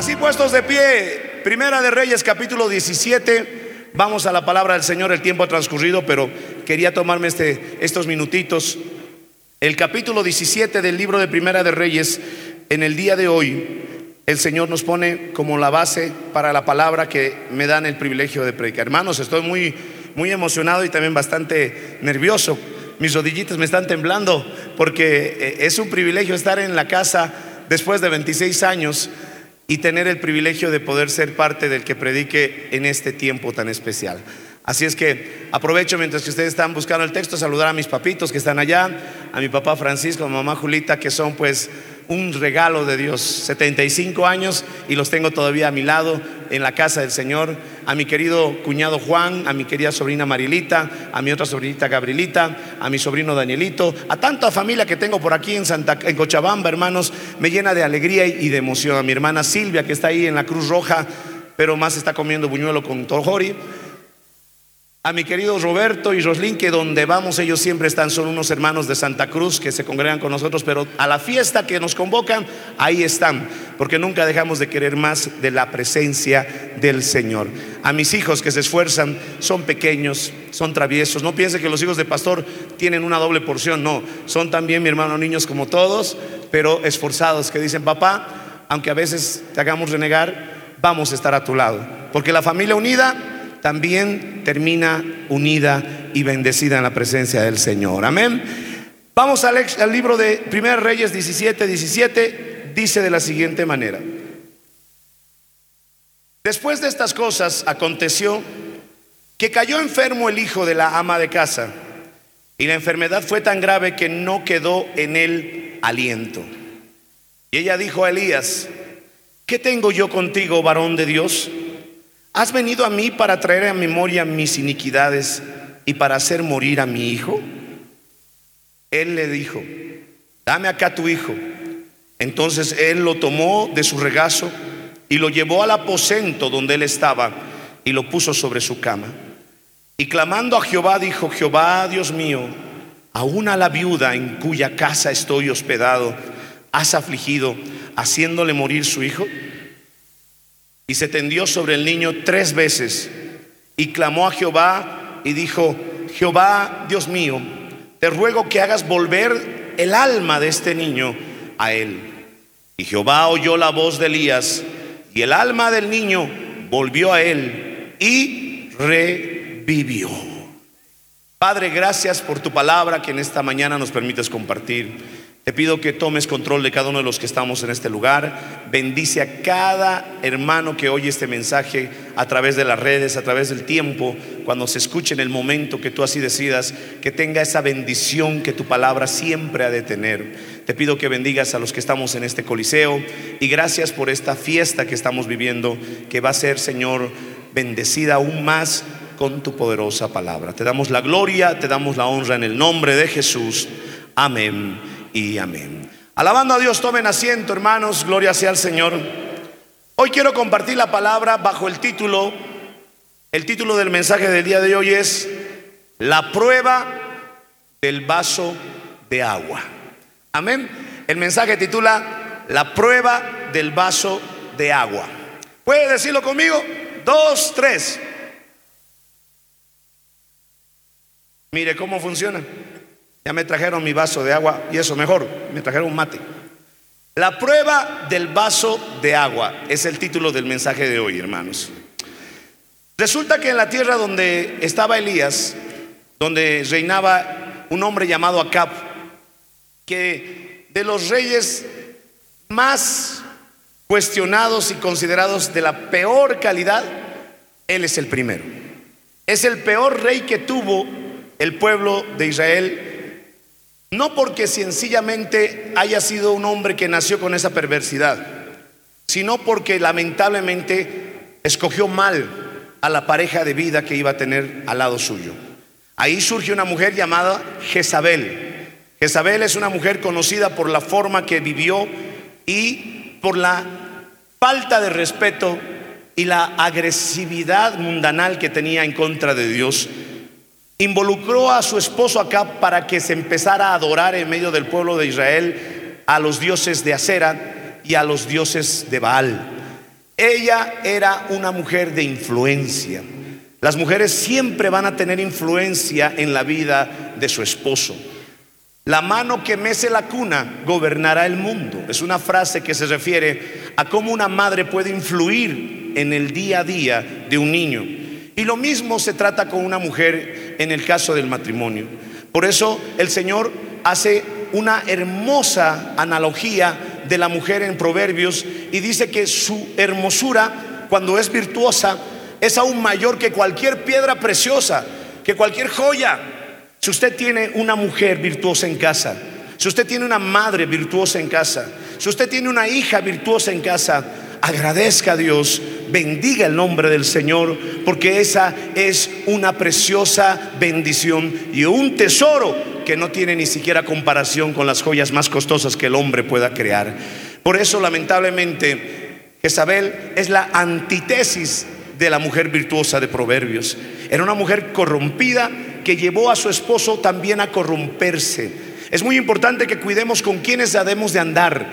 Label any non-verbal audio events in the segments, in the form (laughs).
Así puestos de pie, Primera de Reyes capítulo 17. Vamos a la palabra del Señor, el tiempo ha transcurrido, pero quería tomarme este, estos minutitos. El capítulo 17 del libro de Primera de Reyes, en el día de hoy, el Señor nos pone como la base para la palabra que me dan el privilegio de predicar. Hermanos, estoy muy, muy emocionado y también bastante nervioso. Mis rodillitas me están temblando porque eh, es un privilegio estar en la casa después de 26 años y tener el privilegio de poder ser parte del que predique en este tiempo tan especial. Así es que aprovecho mientras que ustedes están buscando el texto, saludar a mis papitos que están allá, a mi papá Francisco, a mi mamá Julita, que son pues un regalo de Dios. 75 años y los tengo todavía a mi lado en la casa del Señor. A mi querido cuñado Juan, a mi querida sobrina Marilita, a mi otra sobrinita Gabrielita, a mi sobrino Danielito, a tanta familia que tengo por aquí en, Santa, en Cochabamba, hermanos, me llena de alegría y de emoción. A mi hermana Silvia, que está ahí en la Cruz Roja, pero más está comiendo buñuelo con tojori a mi querido Roberto y Roslin, que donde vamos ellos siempre están, son unos hermanos de Santa Cruz que se congregan con nosotros, pero a la fiesta que nos convocan, ahí están, porque nunca dejamos de querer más de la presencia del Señor. A mis hijos que se esfuerzan, son pequeños, son traviesos. No piense que los hijos de pastor tienen una doble porción, no, son también mi hermano niños como todos, pero esforzados, que dicen, papá, aunque a veces te hagamos renegar, vamos a estar a tu lado, porque la familia unida también termina unida y bendecida en la presencia del Señor. Amén. Vamos al, libro de 1 Reyes 17, 17. Dice de la siguiente manera. Después de estas cosas aconteció que cayó enfermo el hijo de la ama de casa y la enfermedad fue tan grave que no quedó en él aliento. Y ella dijo a Elías, ¿qué tengo yo contigo, varón de Dios? ¿Has venido a mí para traer a memoria mis iniquidades y para hacer morir a mi hijo? Él le dijo, dame acá tu hijo. Entonces él lo tomó de su regazo y lo llevó al aposento donde él estaba y lo puso sobre su cama. Y clamando a Jehová dijo, Jehová Dios mío, aún a la viuda en cuya casa estoy hospedado, has afligido, haciéndole morir su hijo y se tendió sobre el niño tres veces y clamó a Jehová y dijo, Jehová, Dios mío, te ruego que hagas volver el alma de este niño a él. Y Jehová oyó la voz de Elías y el alma del niño volvió a él y revivió. Padre, gracias por tu palabra que en esta mañana nos permites compartir. Te pido que tomes control de cada uno de los que estamos en este lugar. Bendice a cada hermano que oye este mensaje a través de las redes, a través del tiempo, cuando se escuche en el momento que tú así decidas, que tenga esa bendición que tu palabra siempre ha de tener. Te pido que bendigas a los que estamos en este coliseo y gracias por esta fiesta que estamos viviendo, que va a ser, Señor, bendecida aún más con tu poderosa palabra. Te damos la gloria, te damos la honra en el nombre de Jesús. Amén y amén. Alabando a Dios, tomen asiento, hermanos, gloria sea al Señor. Hoy quiero compartir la palabra bajo el título, el título del mensaje del día de hoy es La prueba del vaso de agua. Amén. El mensaje titula La prueba del vaso de agua. ¿Puede decirlo conmigo? Dos, tres. Mire cómo funciona. Ya me trajeron mi vaso de agua y eso mejor, me trajeron un mate. La prueba del vaso de agua es el título del mensaje de hoy, hermanos. Resulta que en la tierra donde estaba Elías, donde reinaba un hombre llamado Acab, que de los reyes más cuestionados y considerados de la peor calidad, él es el primero. es el peor rey que tuvo el pueblo de Israel no porque sencillamente haya sido un hombre que nació con esa perversidad, sino porque lamentablemente escogió mal a la pareja de vida que iba a tener al lado suyo. Ahí surge una mujer llamada Jezabel. Jezabel es una mujer conocida por la forma que vivió y por la falta de respeto y la agresividad mundanal que tenía en contra de Dios involucró a su esposo acá para que se empezara a adorar en medio del pueblo de Israel a los dioses de Acera y a los dioses de Baal. Ella era una mujer de influencia. Las mujeres siempre van a tener influencia en la vida de su esposo. La mano que mece la cuna gobernará el mundo. Es una frase que se refiere a cómo una madre puede influir en el día a día de un niño. Y lo mismo se trata con una mujer en el caso del matrimonio. Por eso el Señor hace una hermosa analogía de la mujer en Proverbios y dice que su hermosura, cuando es virtuosa, es aún mayor que cualquier piedra preciosa, que cualquier joya. Si usted tiene una mujer virtuosa en casa, si usted tiene una madre virtuosa en casa, si usted tiene una hija virtuosa en casa, agradezca a Dios, bendiga el nombre del Señor, porque esa es una preciosa bendición y un tesoro que no tiene ni siquiera comparación con las joyas más costosas que el hombre pueda crear. Por eso, lamentablemente, Jezabel es la antítesis de la mujer virtuosa de Proverbios. Era una mujer corrompida que llevó a su esposo también a corromperse. Es muy importante que cuidemos con quienes debemos de andar,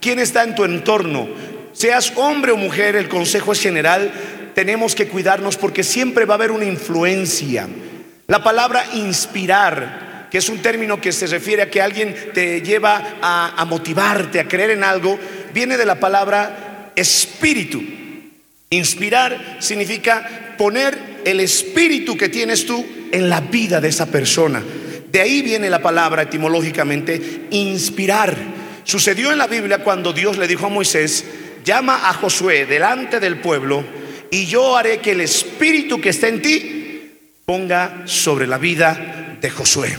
quién está en tu entorno, Seas hombre o mujer, el consejo es general, tenemos que cuidarnos porque siempre va a haber una influencia. La palabra inspirar, que es un término que se refiere a que alguien te lleva a, motivarte, a creer en algo, viene de la palabra espíritu. Inspirar significa poner el espíritu que tienes tú en la vida de esa persona. De ahí viene la palabra etimológicamente inspirar. Sucedió en la Biblia cuando Dios le dijo a Moisés, llama a Josué delante del pueblo y yo haré que el espíritu que está en ti ponga sobre la vida de Josué.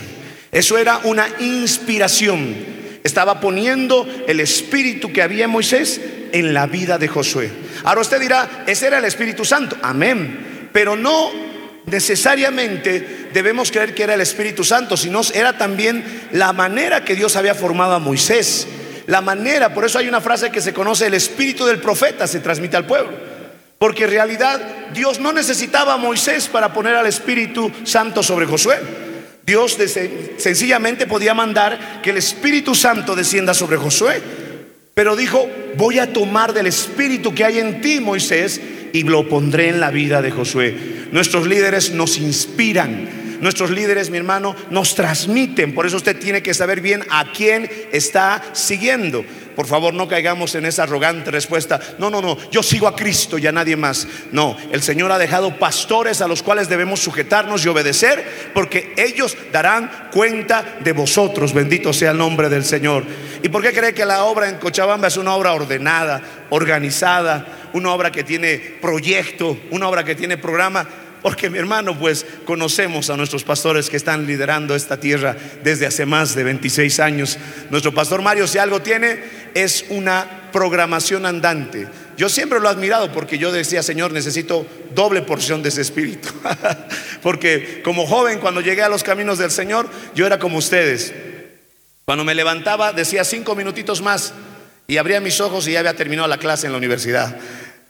Eso era una inspiración. Estaba poniendo el espíritu que había en Moisés en la vida de Josué. Ahora usted dirá, ese era el Espíritu Santo. Amén. Pero no necesariamente debemos creer que era el Espíritu Santo, sino era también la manera que Dios había formado a Moisés la manera, por eso hay una frase que se conoce, el espíritu del profeta se transmite al pueblo. Porque en realidad Dios no necesitaba a Moisés para poner al Espíritu Santo sobre Josué. Dios sencillamente podía mandar que el Espíritu Santo descienda sobre Josué. Pero dijo, voy a tomar del Espíritu que hay en ti, Moisés, y lo pondré en la vida de Josué. Nuestros líderes nos inspiran Nuestros líderes, mi hermano, nos transmiten. Por eso usted tiene que saber bien a quién está siguiendo. Por favor, no caigamos en esa arrogante respuesta. No, no, no, yo sigo a Cristo y a nadie más. No, el Señor ha dejado pastores a los cuales debemos sujetarnos y obedecer porque ellos darán cuenta de vosotros. Bendito sea el nombre del Señor. ¿Y por qué cree que la obra en Cochabamba es una obra ordenada, organizada, una obra que tiene proyecto, una obra que tiene programa? Porque mi hermano, pues conocemos a nuestros pastores que están liderando esta tierra desde hace más de 26 años. Nuestro pastor Mario, si algo tiene, es una programación andante. Yo siempre lo he admirado porque yo decía, Señor, necesito doble porción de ese espíritu. (laughs) porque como joven, cuando llegué a los caminos del Señor, yo era como ustedes. Cuando me levantaba, decía cinco minutitos más y abría mis ojos y ya había terminado la clase en la universidad.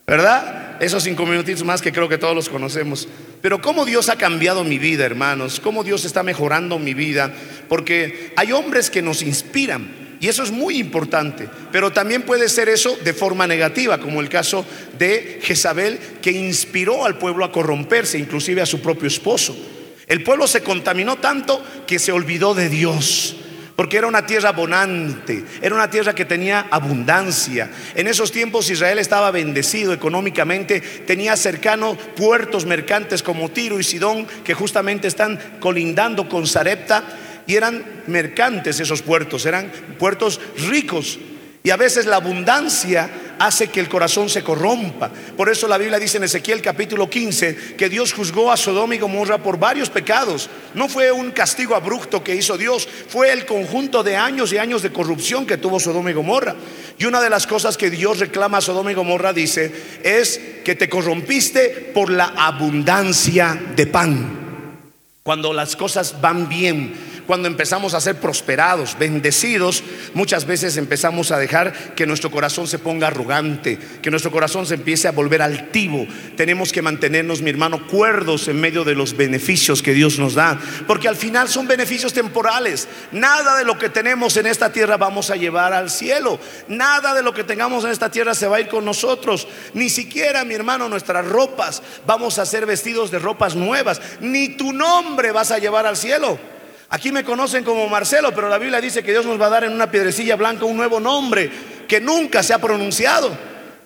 ¿Verdad? Esos cinco minutitos más que creo que todos los conocemos. Pero cómo Dios ha cambiado mi vida, hermanos, cómo Dios está mejorando mi vida, porque hay hombres que nos inspiran. Y eso es muy importante, pero también puede ser eso de forma negativa, como el caso de Jezabel, que inspiró al pueblo a corromperse, inclusive a su propio esposo. El pueblo se contaminó tanto que se olvidó de Dios porque era una tierra bonante, era una tierra que tenía abundancia. En esos tiempos Israel estaba bendecido económicamente, tenía cercanos puertos mercantes como Tiro y Sidón, que justamente están colindando con Sarepta, y eran mercantes esos puertos, eran puertos ricos. Y a veces la abundancia hace que el corazón se corrompa. Por eso la Biblia dice en Ezequiel capítulo 15 que Dios juzgó a Sodoma y Gomorra por varios pecados. No fue un castigo abrupto que hizo Dios, fue el conjunto de años y años de corrupción que tuvo Sodoma y Gomorra. Y una de las cosas que Dios reclama a Sodoma y Gomorra dice es que te corrompiste por la abundancia de pan. Cuando las cosas van bien, cuando empezamos a ser prosperados, bendecidos, muchas veces empezamos a dejar que nuestro corazón se ponga arrogante, que nuestro corazón se empiece a volver altivo. Tenemos que mantenernos, mi hermano, cuerdos en medio de los beneficios que Dios nos da, porque al final son beneficios temporales. Nada de lo que tenemos en esta tierra vamos a llevar al cielo. Nada de lo que tengamos en esta tierra se va a ir con nosotros. Ni siquiera, mi hermano, nuestras ropas vamos a ser vestidos de ropas nuevas. Ni tu nombre vas a llevar al cielo. Aquí me conocen como Marcelo, pero la Biblia dice que Dios nos va a dar en una piedrecilla blanca un nuevo nombre que nunca se ha pronunciado.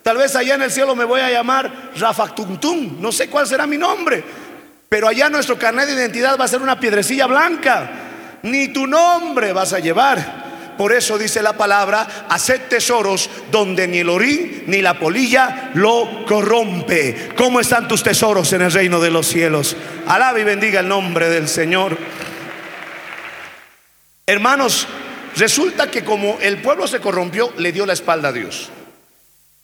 Tal vez allá en el cielo me voy a llamar Rafactuntum, no sé cuál será mi nombre, pero allá nuestro carnet de identidad va a ser una piedrecilla blanca. Ni tu nombre vas a llevar. Por eso dice la palabra, haced tesoros donde ni el orín ni la polilla lo corrompe. ¿Cómo están tus tesoros en el reino de los cielos? Alaba y bendiga el nombre del Señor. Hermanos, resulta que como el pueblo se corrompió, le dio la espalda a Dios.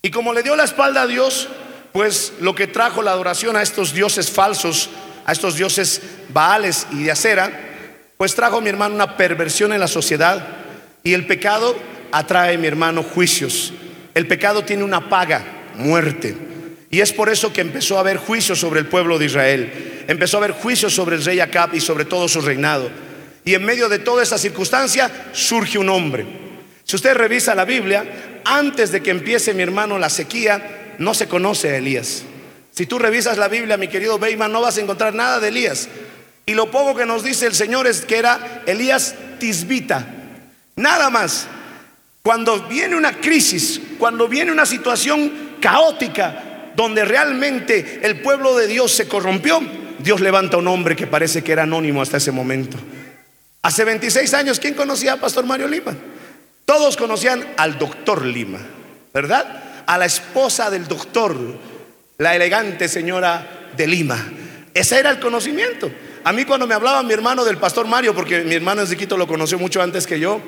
Y como le dio la espalda a Dios, pues lo que trajo la adoración a estos dioses falsos, a estos dioses Baales y de acera, pues trajo mi hermano una perversión en la sociedad y el pecado atrae mi hermano juicios. El pecado tiene una paga, muerte. Y es por eso que empezó a haber juicios sobre el pueblo de Israel. Empezó a haber juicios sobre el rey Acab y sobre todo su reinado. Y en medio de toda esa circunstancia surge un hombre. Si usted revisa la Biblia, antes de que empiece mi hermano la sequía, no se conoce a Elías. Si tú revisas la Biblia, mi querido Beyman, no vas a encontrar nada de Elías. Y lo poco que nos dice el Señor es que era Elías Tisbita. Nada más. Cuando viene una crisis, cuando viene una situación caótica, donde realmente el pueblo de Dios se corrompió, Dios levanta un hombre que parece que era anónimo hasta ese momento. Hace 26 años, ¿quién conocía a Pastor Mario Lima? Todos conocían al doctor Lima, ¿verdad? A la esposa del doctor, la elegante señora de Lima. Ese era el conocimiento. A mí cuando me hablaba mi hermano del pastor Mario, porque mi hermano Quito lo conoció mucho antes que yo,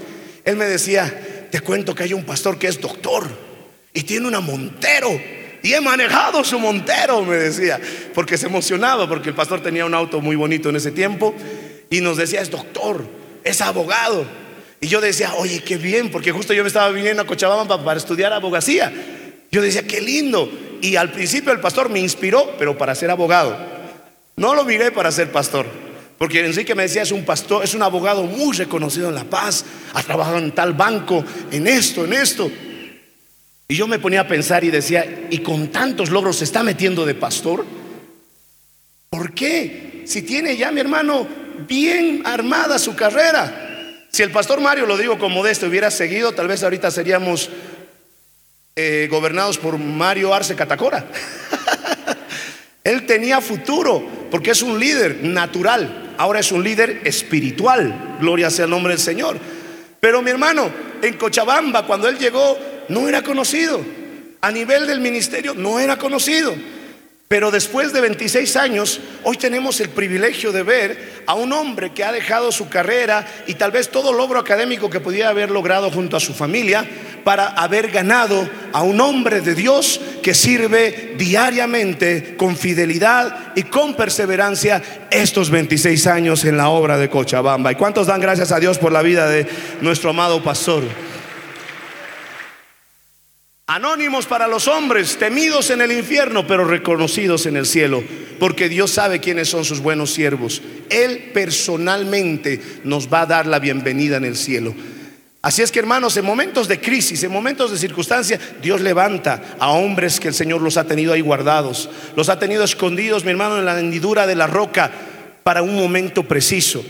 él me decía, te cuento que hay un pastor que es doctor y tiene una montero. Y he manejado su montero, me decía, porque se emocionaba, porque el pastor tenía un auto muy bonito en ese tiempo y nos decía, es doctor, es abogado. Y yo decía, oye, qué bien, porque justo yo me estaba viniendo a Cochabamba para estudiar abogacía. Yo decía, qué lindo. Y al principio el pastor me inspiró, pero para ser abogado. No lo miré para ser pastor. Porque Enrique me decía, es un pastor, es un abogado muy reconocido en La Paz, ha trabajado en tal banco, en esto, en esto. Y yo me ponía a pensar y decía, ¿y con tantos logros se está metiendo de pastor? ¿Por qué? Si tiene ya mi hermano bien armada su carrera. Si el pastor Mario, lo digo como de este, hubiera seguido, tal vez ahorita seríamos eh, gobernados por Mario Arce Catacora. (laughs) Él tenía futuro porque es un líder natural, ahora es un líder espiritual, gloria sea el nombre del Señor. Pero mi hermano, en Cochabamba, cuando él llegó, no era conocido. A nivel del ministerio, no era conocido. Pero después de 26 años, hoy tenemos el privilegio de ver a un hombre que ha dejado su carrera y tal vez todo logro académico que pudiera haber logrado junto a su familia para haber ganado a un hombre de Dios que sirve diariamente con fidelidad y con perseverancia estos 26 años en la obra de Cochabamba. ¿Y cuántos dan gracias a Dios por la vida de nuestro amado pastor? Anónimos para los hombres, temidos en el infierno, pero reconocidos en el cielo, porque Dios sabe quiénes son sus buenos siervos. Él personalmente nos va a dar la bienvenida en el cielo. Así es que hermanos, en momentos de crisis, en momentos de circunstancia, Dios levanta a hombres que el Señor los ha tenido ahí guardados, los ha tenido escondidos, mi hermano, en la hendidura de la roca para un momento preciso.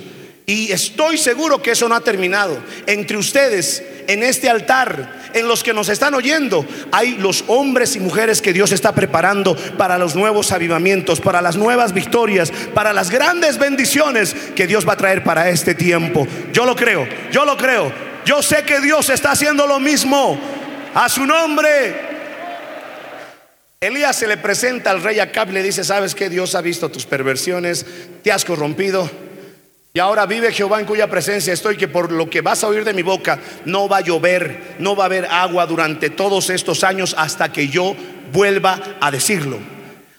Y estoy seguro que eso no ha terminado. Entre ustedes, en este altar, en los que nos están oyendo, hay los hombres y mujeres que Dios está preparando para los nuevos avivamientos, para las nuevas victorias, para las grandes bendiciones que Dios va a traer para este tiempo. Yo lo creo, yo lo creo. Yo sé que Dios está haciendo lo mismo. A su nombre, Elías se le presenta al rey Acab y le dice, ¿sabes que Dios ha visto tus perversiones, te has corrompido. Y ahora vive Jehová en cuya presencia estoy, que por lo que vas a oír de mi boca, no va a llover, no va a haber agua durante todos estos años hasta que yo vuelva a decirlo.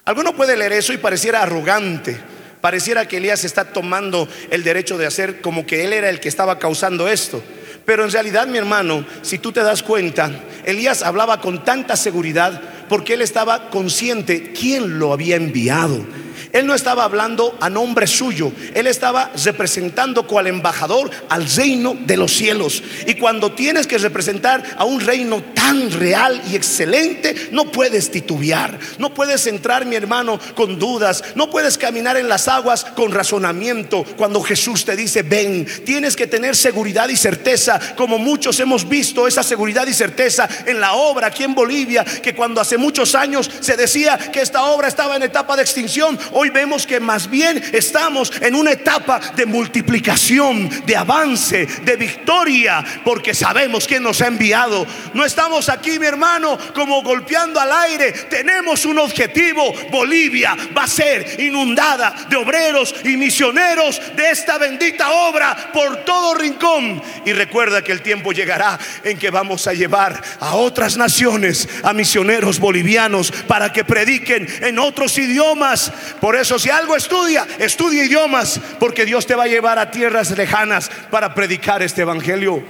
Alguno puede leer eso y pareciera arrogante. Pareciera que Elías está tomando el derecho de hacer como que él era el que estaba causando esto. Pero en realidad, mi hermano, si tú te das cuenta, Elías hablaba con tanta seguridad porque él estaba consciente quién lo había enviado. Él no estaba hablando a nombre suyo, él estaba representando cual embajador al reino de los cielos. Y cuando tienes que representar a un reino tan real y excelente, no puedes titubear, no puedes entrar, mi hermano, con dudas, no puedes caminar en las aguas con razonamiento. Cuando Jesús te dice, ven, tienes que tener seguridad y certeza, como muchos hemos visto esa seguridad y certeza en la obra aquí en Bolivia, que cuando hace muchos años se decía que esta obra estaba en etapa de extinción, Hoy vemos que más bien estamos en una etapa de multiplicación, de avance, de victoria, porque sabemos quién nos ha enviado. No estamos aquí, mi hermano, como golpeando al aire. Tenemos un objetivo. Bolivia va a ser inundada de obreros y misioneros de esta bendita obra por todo rincón. Y recuerda que el tiempo llegará en que vamos a llevar a otras naciones, a misioneros bolivianos, para que prediquen en otros idiomas. Eso si algo estudia, estudia idiomas, porque Dios te va a llevar a tierras lejanas para predicar este evangelio.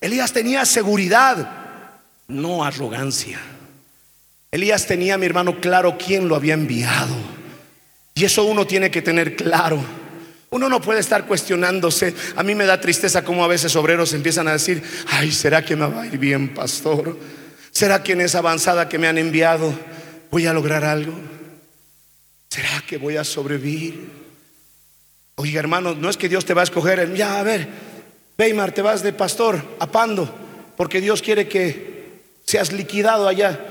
Elías tenía seguridad, no arrogancia. Elías tenía, mi hermano, claro quién lo había enviado. Y eso uno tiene que tener claro. Uno no puede estar cuestionándose. A mí me da tristeza como a veces obreros empiezan a decir, ay, ¿será que me va a ir bien, pastor? ¿Será que en esa avanzada que me han enviado voy a lograr algo? ¿Será que voy a sobrevivir? Oiga, hermano, no es que Dios te va a escoger. Ya, a ver, Weimar, te vas de pastor a Pando, porque Dios quiere que seas liquidado allá.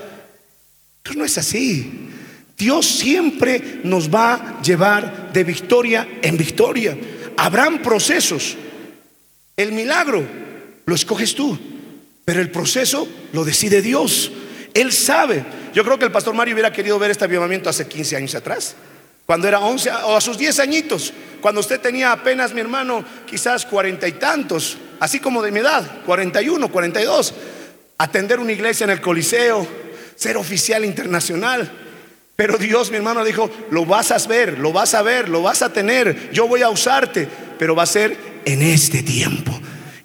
Pero no es así. Dios siempre nos va a llevar de victoria en victoria. Habrán procesos. El milagro lo escoges tú, pero el proceso lo decide Dios. Él sabe. Yo creo que el pastor Mario hubiera querido ver este avivamiento hace 15 años atrás, cuando era 11 o a sus 10 añitos, cuando usted tenía apenas, mi hermano, quizás cuarenta y tantos, así como de mi edad, 41, 42, atender una iglesia en el Coliseo, ser oficial internacional. Pero Dios, mi hermano, dijo, lo vas a ver, lo vas a ver, lo vas a tener, yo voy a usarte, pero va a ser en este tiempo.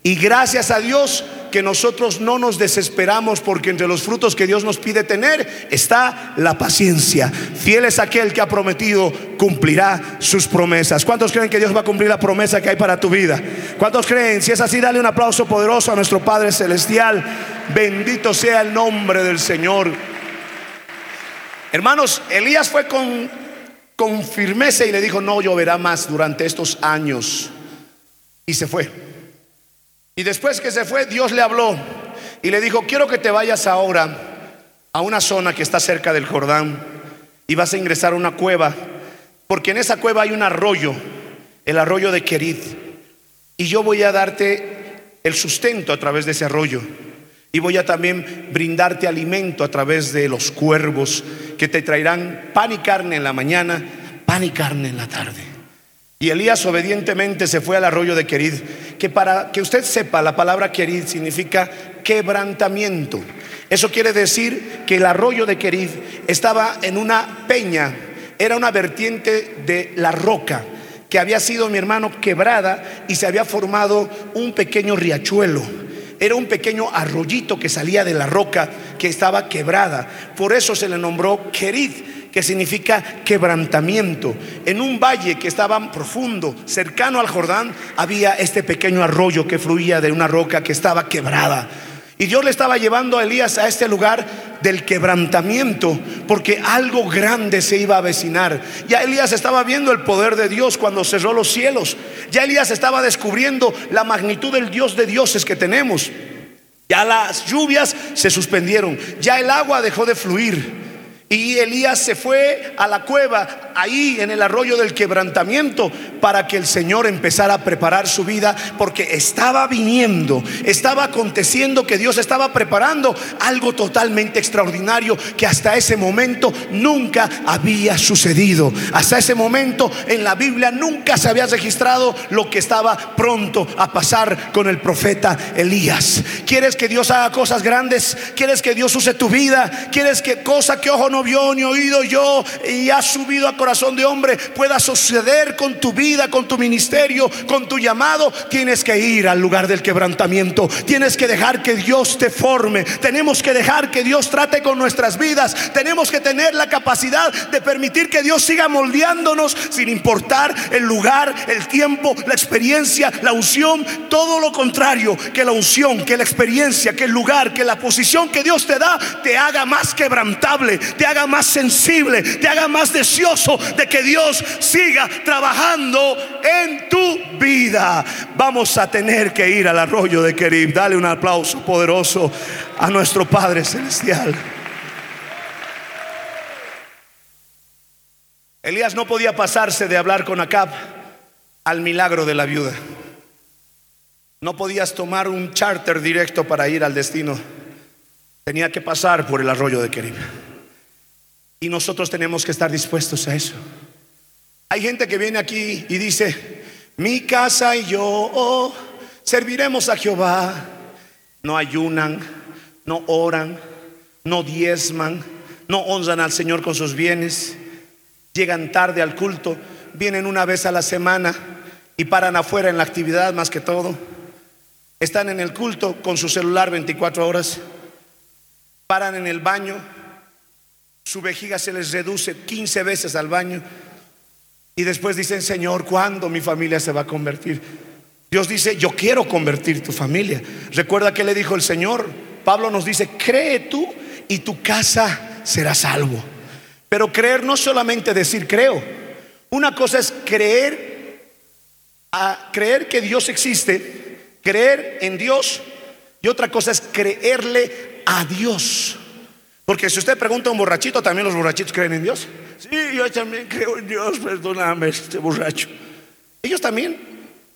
Y gracias a Dios que nosotros no nos desesperamos porque entre los frutos que Dios nos pide tener está la paciencia. Fiel es aquel que ha prometido, cumplirá sus promesas. ¿Cuántos creen que Dios va a cumplir la promesa que hay para tu vida? ¿Cuántos creen? Si es así, dale un aplauso poderoso a nuestro Padre Celestial. Bendito sea el nombre del Señor. Hermanos, Elías fue con, con firmeza y le dijo, no lloverá más durante estos años. Y se fue. Y después que se fue, Dios le habló y le dijo, quiero que te vayas ahora a una zona que está cerca del Jordán y vas a ingresar a una cueva, porque en esa cueva hay un arroyo, el arroyo de Querid, y yo voy a darte el sustento a través de ese arroyo. Y voy a también brindarte alimento a través de los cuervos que te traerán pan y carne en la mañana, pan y carne en la tarde. Y Elías obedientemente se fue al arroyo de Querid, que para que usted sepa, la palabra Querid significa quebrantamiento. Eso quiere decir que el arroyo de Querid estaba en una peña, era una vertiente de la roca que había sido, mi hermano, quebrada y se había formado un pequeño riachuelo. Era un pequeño arroyito que salía de la roca que estaba quebrada. Por eso se le nombró Querid que significa quebrantamiento. En un valle que estaba profundo, cercano al Jordán, había este pequeño arroyo que fluía de una roca que estaba quebrada. Y Dios le estaba llevando a Elías a este lugar del quebrantamiento, porque algo grande se iba a avecinar. Ya Elías estaba viendo el poder de Dios cuando cerró los cielos. Ya Elías estaba descubriendo la magnitud del Dios de dioses que tenemos. Ya las lluvias se suspendieron, ya el agua dejó de fluir. Y Elías se fue a la cueva, ahí en el arroyo del quebrantamiento, para que el Señor empezara a preparar su vida, porque estaba viniendo, estaba aconteciendo que Dios estaba preparando algo totalmente extraordinario que hasta ese momento nunca había sucedido. Hasta ese momento en la Biblia nunca se había registrado lo que estaba pronto a pasar con el profeta Elías. ¿Quieres que Dios haga cosas grandes? ¿Quieres que Dios use tu vida? ¿Quieres que cosa que ojo no vio ni oído yo y ha subido a corazón de hombre pueda suceder con tu vida, con tu ministerio, con tu llamado, tienes que ir al lugar del quebrantamiento. Tienes que dejar que Dios te forme. Tenemos que dejar que Dios trate con nuestras vidas. Tenemos que tener la capacidad de permitir que Dios siga moldeándonos sin importar el lugar, el tiempo, la experiencia, la unción, todo lo contrario, que la unción, que la experiencia, que el lugar, que la posición que Dios te da te haga más quebrantable, te haga más sensible, te haga más deseoso de que Dios siga trabajando en tu vida. Vamos a tener que ir al arroyo de Kerib. Dale un aplauso poderoso a nuestro Padre Celestial. Elías no podía pasarse de hablar con Acab al milagro de la viuda. No podías tomar un charter directo para ir al destino. Tenía que pasar por el arroyo de Kerib. Y nosotros tenemos que estar dispuestos a eso. Hay gente que viene aquí y dice, mi casa y yo serviremos a Jehová. No ayunan, no oran, no diezman, no honran al Señor con sus bienes. Llegan tarde al culto, vienen una vez a la semana y paran afuera en la actividad más que todo. Están en el culto con su celular 24 horas. Paran en el baño su vejiga se les reduce 15 veces al baño. Y después dicen, Señor, ¿cuándo mi familia se va a convertir? Dios dice, yo quiero convertir tu familia. Recuerda que le dijo el Señor. Pablo nos dice, cree tú y tu casa será salvo. Pero creer no solamente decir creo. Una cosa es creer, a creer que Dios existe, creer en Dios. Y otra cosa es creerle a Dios. Porque si usted pregunta a un borrachito, también los borrachitos creen en Dios. Sí, yo también creo en Dios, perdóname, este borracho. Ellos también,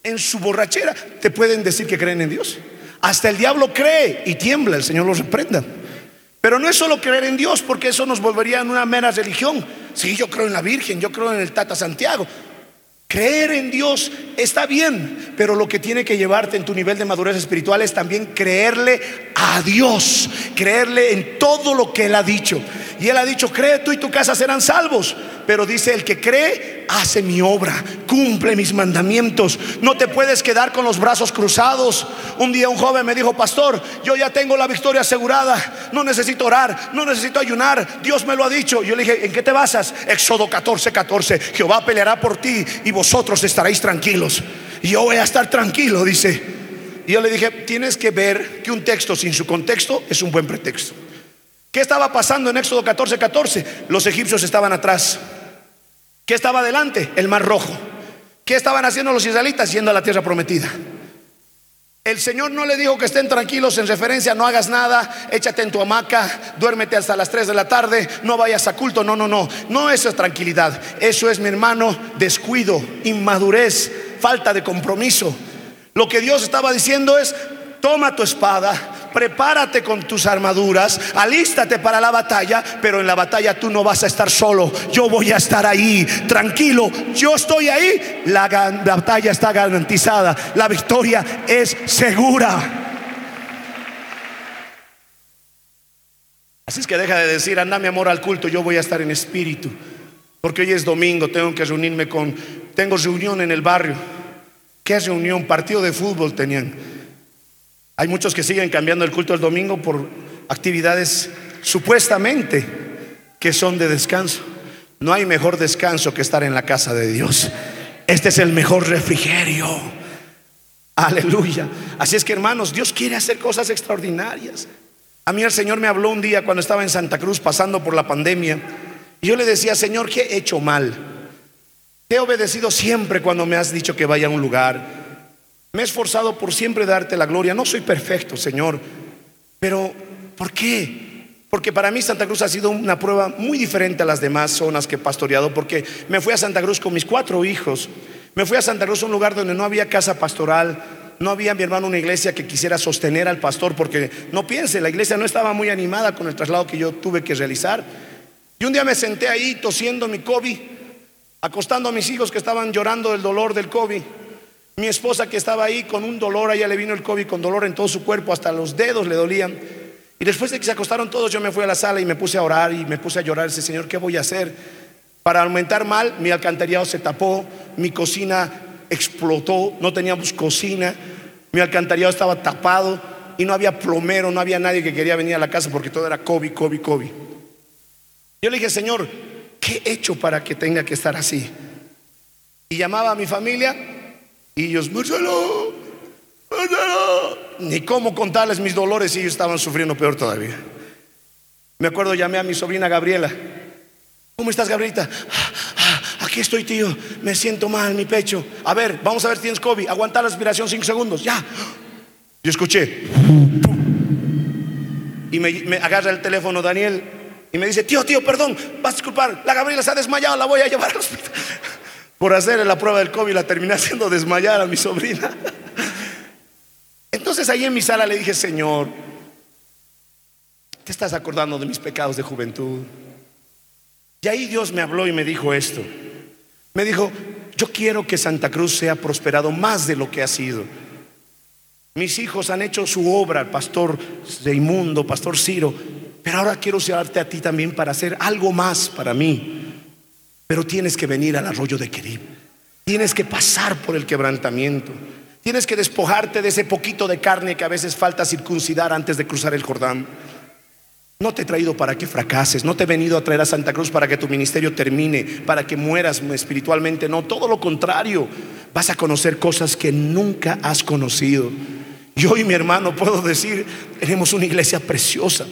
en su borrachera, te pueden decir que creen en Dios. Hasta el diablo cree y tiembla, el Señor los reprenda. Pero no es solo creer en Dios, porque eso nos volvería en una mera religión. Sí, yo creo en la Virgen, yo creo en el Tata Santiago. Creer en Dios está bien, pero lo que tiene que llevarte en tu nivel de madurez espiritual es también creerle a Dios, creerle en todo lo que Él ha dicho. Y Él ha dicho, cree tú y tu casa serán salvos. Pero dice, el que cree, hace mi obra, cumple mis mandamientos. No te puedes quedar con los brazos cruzados. Un día un joven me dijo, pastor, yo ya tengo la victoria asegurada. No necesito orar, no necesito ayunar. Dios me lo ha dicho. Yo le dije, ¿en qué te basas? Éxodo 14, 14. Jehová peleará por ti y vosotros estaréis tranquilos. Y yo voy a estar tranquilo, dice. Y yo le dije, tienes que ver que un texto sin su contexto es un buen pretexto. ¿Qué estaba pasando en Éxodo 14, 14? Los egipcios estaban atrás. ¿Qué estaba adelante? El mar rojo. ¿Qué estaban haciendo los israelitas? Yendo a la tierra prometida. El Señor no le dijo que estén tranquilos en referencia, no hagas nada, échate en tu hamaca, duérmete hasta las 3 de la tarde, no vayas a culto. No, no, no. No eso es tranquilidad. Eso es, mi hermano, descuido, inmadurez, falta de compromiso. Lo que Dios estaba diciendo es, toma tu espada, prepárate con tus armaduras, alístate para la batalla, pero en la batalla tú no vas a estar solo, yo voy a estar ahí, tranquilo, yo estoy ahí, la, batalla está garantizada, la victoria es segura. Así es que deja de decir, anda mi amor al culto, yo voy a estar en espíritu. Porque hoy es domingo, tengo que reunirme con, tengo reunión en el barrio. ¿Qué reunión? Partido de fútbol tenían. Hay muchos que siguen cambiando el culto del domingo por actividades supuestamente que son de descanso. No hay mejor descanso que estar en la casa de Dios. Este es el mejor refrigerio. Aleluya. Así es que hermanos, Dios quiere hacer cosas extraordinarias. A mí el Señor me habló un día cuando estaba en Santa Cruz pasando por la pandemia. Y yo le decía, Señor, ¿qué he hecho mal? Te he obedecido siempre cuando me has dicho que vaya a un lugar. Me he esforzado por siempre darte la gloria. No soy perfecto, Señor, pero ¿por qué? porque para mí Santa Cruz ha sido una prueba muy diferente a las demás zonas que he pastoreado, porque me fui a Santa Cruz con mis cuatro hijos, me fui a Santa Cruz, un lugar donde no había casa pastoral, no había mi hermano una iglesia que quisiera sostener al pastor, porque no piense, la iglesia no estaba muy animada con el traslado que yo tuve que realizar. Y un día me senté ahí tosiendo mi COVID, acostando a mis hijos que estaban llorando del dolor del COVID. Mi esposa que estaba ahí con un dolor, a ella le vino el COVID con dolor en todo su cuerpo, hasta los dedos le dolían. Y después de que se acostaron todos, yo me fui a la sala y me puse a orar y me puse a llorar. Ese Señor, ¿qué voy a hacer? Para aumentar mal, mi alcantarillado se tapó, mi cocina explotó, no teníamos cocina, mi alcantarillado estaba tapado y no había plomero, no había nadie que quería venir a la casa porque todo era COVID, COVID, COVID. Yo le dije, Señor, ¿qué he hecho para que tenga que estar así? Y llamaba a mi familia y ellos, Marcelo, Marcelo. Ni cómo contarles mis dolores y ellos estaban sufriendo peor todavía. Me acuerdo, llamé a mi sobrina Gabriela. ¿Cómo estás, Gabrielita? "Ah, aquí estoy, tío. Me siento mal, mi pecho. A ver, vamos a ver si tienes COVID. Aguantar la respiración cinco segundos. Ya. Yo escuché. Y me agarra el teléfono Daniel y me dice, tío, tío, perdón, vas a disculpar. La Gabriela se ha desmayado, la voy a llevar al hospital. (laughs) Por hacer la prueba del COVID la terminé haciendo desmayar a mi sobrina. (laughs) Entonces ahí en mi sala le dije, Señor, te estás acordando de mis pecados de juventud. Y ahí Dios me habló y me dijo esto. Me dijo, yo quiero que Santa Cruz sea prosperado más de lo que ha sido. Mis hijos han hecho su obra, el pastor Seimundo, pastor Ciro, pero ahora quiero usarte a ti también para hacer algo más para mí. Pero tienes que venir al arroyo de Querib. Tienes que pasar por el quebrantamiento. Tienes que despojarte de ese poquito de carne que a veces falta circuncidar antes de cruzar el Jordán. No te he traído para que fracases, no te he venido a traer a Santa Cruz para que tu ministerio termine, para que mueras espiritualmente, no, todo lo contrario. Vas a conocer cosas que nunca has conocido. Yo y mi hermano puedo decir, tenemos una iglesia preciosa.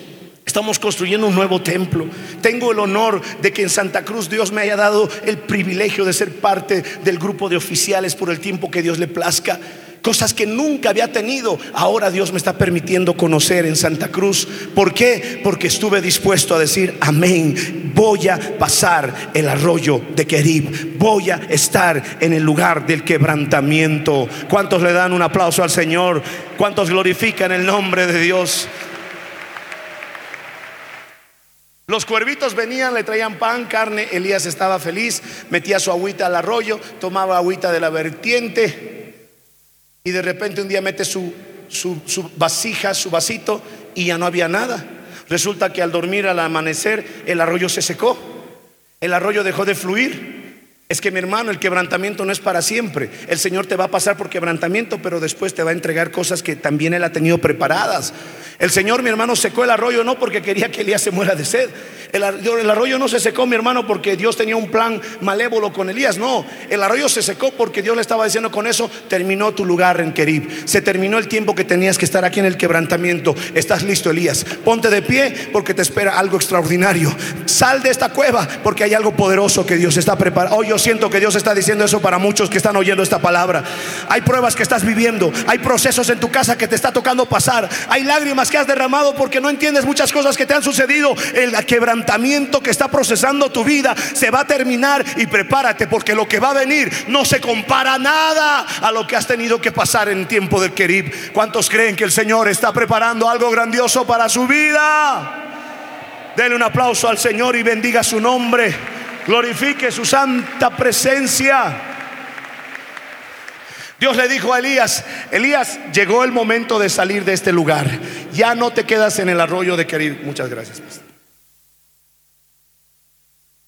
Estamos construyendo un nuevo templo. Tengo el honor de que en Santa Cruz Dios me haya dado el privilegio de ser parte del grupo de oficiales por el tiempo que Dios le plazca. Cosas que nunca había tenido, ahora Dios me está permitiendo conocer en Santa Cruz. ¿Por qué? Porque estuve dispuesto a decir, amén, voy a pasar el arroyo de Kerib, voy a estar en el lugar del quebrantamiento. ¿Cuántos le dan un aplauso al Señor? ¿Cuántos glorifican el nombre de Dios? Los cuervitos venían, le traían pan, carne, Elías estaba feliz, metía su agüita al arroyo, tomaba agüita de la vertiente y de repente un día mete su, su, su vasija, su vasito y ya no había nada. Resulta que al dormir, al amanecer, el arroyo se secó, el arroyo dejó de fluir. Es que mi hermano, el quebrantamiento no es para siempre. El Señor te va a pasar por quebrantamiento, pero después te va a entregar cosas que también Él ha tenido preparadas. El Señor, mi hermano, secó el arroyo no porque quería que Elías se muera de sed. El, arroyo no se secó, mi hermano, porque Dios tenía un plan malévolo con Elías. No, el arroyo se secó porque Dios le estaba diciendo con eso, terminó tu lugar en Kerib. Se terminó el tiempo que tenías que estar aquí en el quebrantamiento. Estás listo, Elías. Ponte de pie porque te espera algo extraordinario. Sal de esta cueva porque hay algo poderoso que Dios está preparando. Hoy yo siento que Dios está diciendo eso para muchos que están oyendo esta palabra. Hay pruebas que estás viviendo. Hay procesos en tu casa que te está tocando pasar. Hay lágrimas que has derramado porque no entiendes muchas cosas que te han sucedido. El quebrantamiento que está procesando tu vida se va a terminar y prepárate porque lo que va a venir no se compara nada a lo que has tenido que pasar en tiempo del Kerib. ¿Cuántos creen que el Señor está preparando algo grandioso para su vida? Denle un aplauso al Señor y bendiga su nombre. Glorifique su santa presencia. Dios le dijo a Elías, Elías, llegó el momento de salir de este lugar. Ya no te quedas en el arroyo de Kerib. Muchas gracias.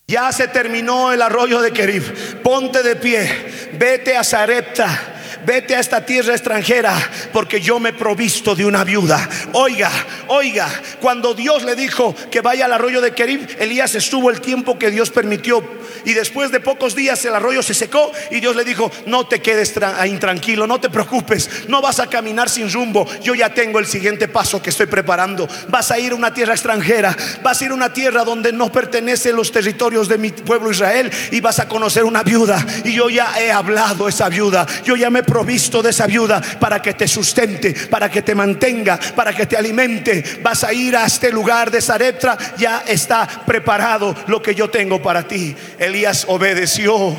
Ya se terminó el arroyo de Kerib. Ponte de pie. Vete a Zarepta vete a esta tierra extranjera porque yo me he provisto de una viuda. Oiga, oiga, cuando Dios le dijo que vaya al arroyo de Kerib, Elías estuvo el tiempo que Dios permitió y después de pocos días el arroyo se secó y Dios le dijo, no te quedes intranquilo, no te preocupes, no vas a caminar sin rumbo, yo ya tengo el siguiente paso que estoy preparando. Vas a ir a una tierra extranjera, vas a ir a una tierra donde no pertenecen los territorios de mi pueblo Israel y vas a conocer una viuda y yo ya he hablado esa viuda, yo ya me he provisto de esa viuda para que te sustente, para que te mantenga, para que te alimente. Vas a ir a este lugar de Sareptra, ya está preparado lo que yo tengo para ti. Elías obedeció.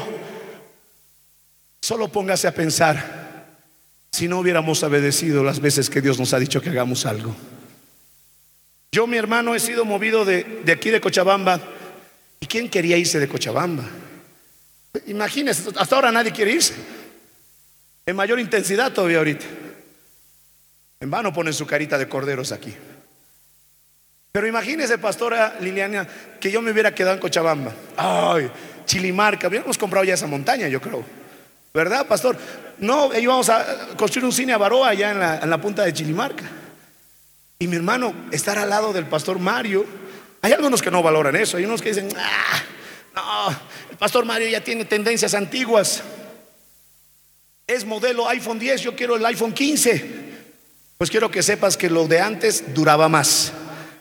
Solo póngase a pensar si no hubiéramos obedecido las veces que Dios nos ha dicho que hagamos algo. Yo, mi hermano, he sido movido de, aquí de Cochabamba. ¿Y quién quería irse de Cochabamba? Imagínense, hasta ahora nadie quiere irse. En mayor intensidad todavía ahorita. En vano ponen su carita de corderos aquí. Pero imagínese, pastora Liliana, que yo me hubiera quedado en Cochabamba. Ay, Chilimarca, hubiéramos comprado ya esa montaña, yo creo. ¿Verdad, pastor? No, íbamos a construir un cine a Baroa allá en la, en la punta de Chilimarca. Y mi hermano, estar al lado del pastor Mario. Hay algunos que no valoran eso, hay unos que dicen, ah, no, el pastor Mario ya tiene tendencias antiguas. Es modelo iPhone 10, yo quiero el iPhone 15. Pues quiero que sepas que lo de antes duraba más.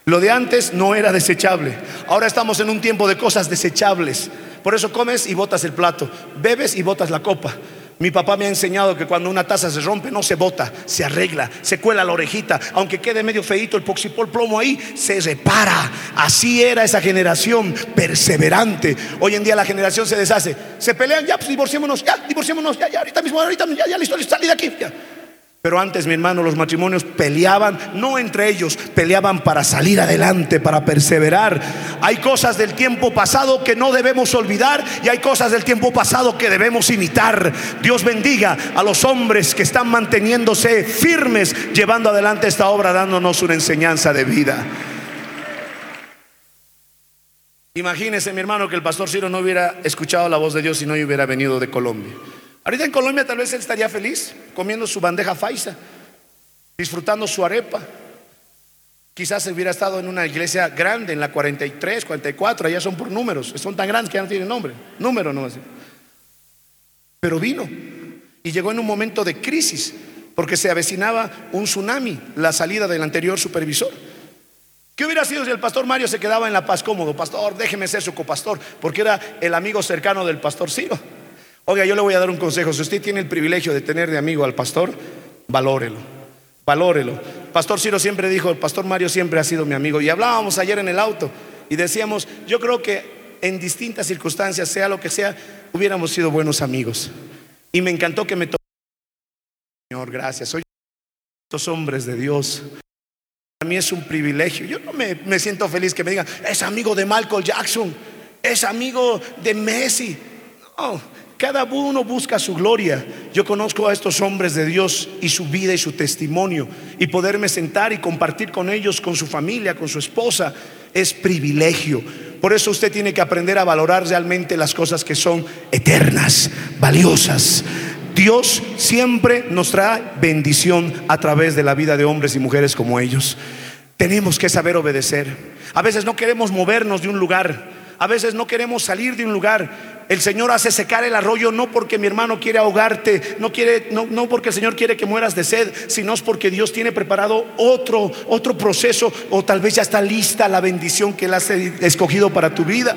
Lo de antes no era desechable. Ahora estamos en un tiempo de cosas desechables. Por eso comes y botas el plato, bebes y botas la copa. Mi papá me ha enseñado que cuando una taza se rompe no se bota, se arregla, se cuela la orejita, aunque quede medio feito el poxipol plomo ahí, se repara. Así era esa generación perseverante. Hoy en día la generación se deshace. Se pelean, ya, pues divorciémonos, ya, divorciémonos, ya, ahorita mismo, ahorita, ya, ya, listo, listo, salí de aquí. Ya. Pero antes, mi hermano, los matrimonios peleaban, no entre ellos, peleaban para salir adelante, para perseverar. Hay cosas del tiempo pasado que no debemos olvidar y hay cosas del tiempo pasado que debemos imitar. Dios bendiga a los hombres que están manteniéndose firmes, llevando adelante esta obra, dándonos una enseñanza de vida. Imagínese, mi hermano, que el pastor Ciro no hubiera escuchado la voz de Dios y no hubiera venido de Colombia. Ahorita en Colombia tal vez él estaría feliz comiendo su bandeja faisa, disfrutando su arepa. Quizás hubiera estado en una iglesia grande, en la 43, 44, allá son por números, son tan grandes que ya no tienen nombre, número no así. Pero vino y llegó en un momento de crisis, porque se avecinaba un tsunami, la salida del anterior supervisor. ¿Qué hubiera sido si el pastor Mario se quedaba en la paz cómodo? Pastor, déjeme ser su copastor, porque era el amigo cercano del pastor Ciro. Oiga, yo le voy a dar un consejo. Si usted tiene el privilegio de tener de amigo al pastor, valórelo. Valórelo. Pastor Ciro siempre dijo, el pastor Mario siempre ha sido mi amigo. Y hablábamos ayer en el auto y decíamos, yo creo que en distintas circunstancias, sea lo que sea, hubiéramos sido buenos amigos. Y me encantó que me Señor, gracias. Soy estos hombres de Dios. Para mí es un privilegio. Yo no me, me siento feliz que me digan, es amigo de Michael Jackson, es amigo de Messi. No, cada uno busca su gloria. Yo conozco a estos hombres de Dios y su vida y su testimonio y poderme sentar y compartir con ellos, con su familia, con su esposa, es privilegio. Por eso usted tiene que aprender a valorar realmente las cosas que son eternas, valiosas. Dios siempre nos trae bendición a través de la vida de hombres y mujeres como ellos. Tenemos que saber obedecer. A veces no queremos movernos de un lugar. A veces no queremos salir de un lugar. El Señor hace secar el arroyo no porque mi hermano quiere ahogarte, no quiere, no, no porque el Señor quiere que mueras de sed, sino es porque Dios tiene preparado otro, otro proceso, o tal vez ya está lista la bendición que Él ha escogido para tu vida.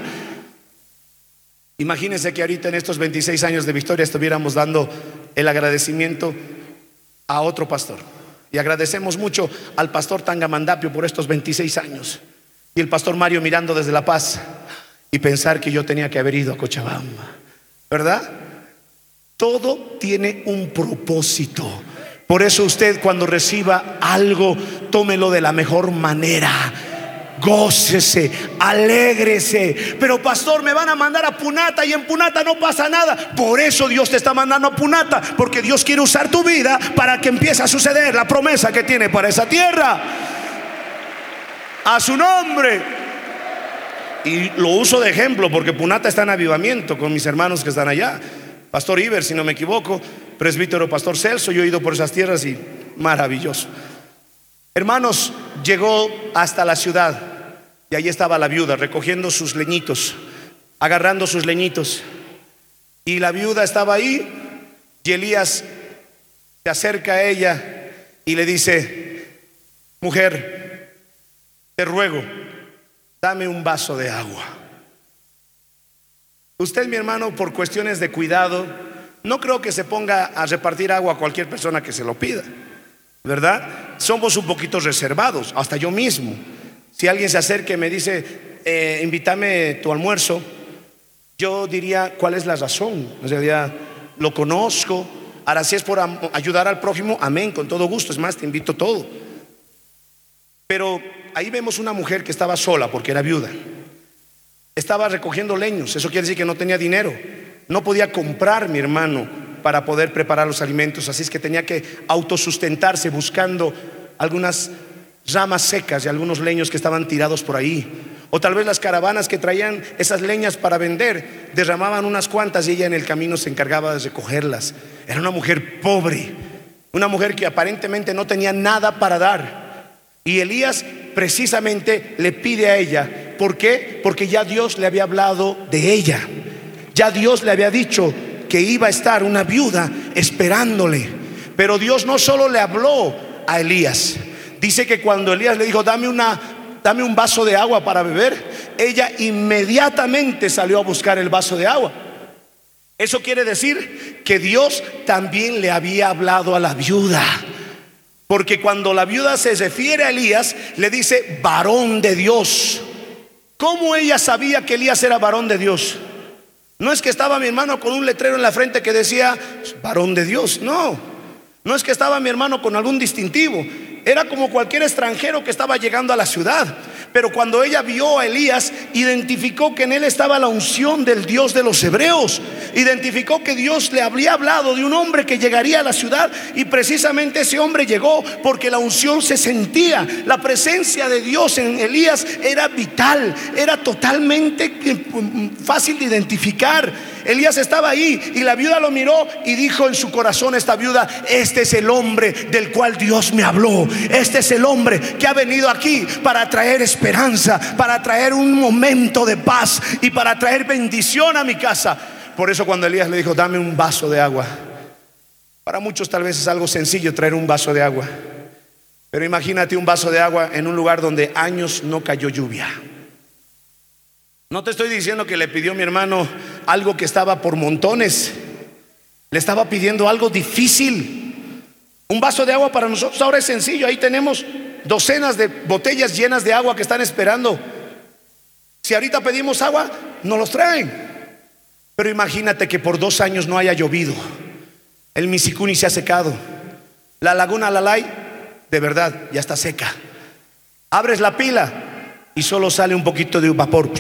Imagínense que ahorita en estos 26 años de victoria estuviéramos dando el agradecimiento a otro pastor. Y agradecemos mucho al pastor Tangamandapio por estos 26 años. Y el pastor Mario mirando desde La Paz y pensar que yo tenía que haber ido a Cochabamba. ¿Verdad? Todo tiene un propósito. Por eso usted cuando reciba algo, tómelo de la mejor manera. Gócese, alégrese. Pero pastor, me van a mandar a Punata y en Punata no pasa nada. Por eso Dios te está mandando a Punata, porque Dios quiere usar tu vida para que empiece a suceder la promesa que tiene para esa tierra. A su nombre. Y lo uso de ejemplo porque Punata está en avivamiento con mis hermanos que están allá. Pastor Iber, si no me equivoco, presbítero Pastor Celso, yo he ido por esas tierras y maravilloso. Hermanos, llegó hasta la ciudad y allí estaba la viuda recogiendo sus leñitos, agarrando sus leñitos. Y la viuda estaba ahí y Elías se acerca a ella y le dice, mujer, te ruego dame un vaso de agua. Usted, mi hermano, por cuestiones de cuidado, no creo que se ponga a repartir agua a cualquier persona que se lo pida, ¿verdad? Somos un poquito reservados, hasta yo mismo. Si alguien se acerca y me dice, eh, invítame tu almuerzo, yo diría, ¿cuál es la razón? En realidad, lo conozco. Ahora, si es por ayudar al prójimo, amén, con todo gusto. Es más, te invito todo. Pero ahí vemos una mujer que estaba sola porque era viuda. Estaba recogiendo leños, eso quiere decir que no tenía dinero. No podía comprar, mi hermano, para poder preparar los alimentos. Así es que tenía que autosustentarse buscando algunas ramas secas y algunos leños que estaban tirados por ahí. O tal vez las caravanas que traían esas leñas para vender derramaban unas cuantas y ella en el camino se encargaba de recogerlas. Era una mujer pobre, una mujer que aparentemente no tenía nada para dar. Y Elías precisamente le pide a ella, ¿por qué? Porque ya Dios le había hablado de ella. Ya Dios le había dicho que iba a estar una viuda esperándole. Pero Dios no solo le habló a Elías, dice que cuando Elías le dijo, dame una dame un vaso de agua para beber, ella inmediatamente salió a buscar el vaso de agua. Eso quiere decir que Dios también le había hablado a la viuda. Porque cuando la viuda se refiere a Elías, le dice varón de Dios. ¿Cómo ella sabía que Elías era varón de Dios? No es que estaba mi hermano con un letrero en la frente que decía varón de Dios. No. No es que estaba mi hermano con algún distintivo. Era como cualquier extranjero que estaba llegando a la ciudad. Pero cuando ella vio a Elías, identificó que en él estaba la unción del Dios de los hebreos. Identificó que Dios le habría hablado de un hombre que llegaría a la ciudad y precisamente ese hombre llegó porque la unción se sentía. La presencia de Dios en Elías era vital, era totalmente eh, fácil de identificar. Elías estaba ahí y la viuda lo miró y dijo en su corazón esta viuda, este es el hombre del cual Dios me habló. Este es el hombre que ha venido aquí para traer esperanza, para traer un momento de paz y para traer bendición a mi casa. Por eso cuando Elías le dijo, dame un vaso de agua. Para muchos tal vez es algo sencillo traer un vaso de agua. Pero imagínate un vaso de agua en un lugar donde años no cayó lluvia. No te estoy diciendo que le pidió mi hermano algo que estaba por montones. Le estaba pidiendo algo difícil. Un vaso de agua para nosotros ahora es sencillo. Ahí tenemos docenas de botellas llenas de agua que están esperando. Si ahorita pedimos agua, nos los traen. Pero imagínate que por dos años no haya llovido. El Misicuni se ha secado. La laguna Lalay, de verdad, ya está seca. Abres la pila y solo sale un poquito de vapor.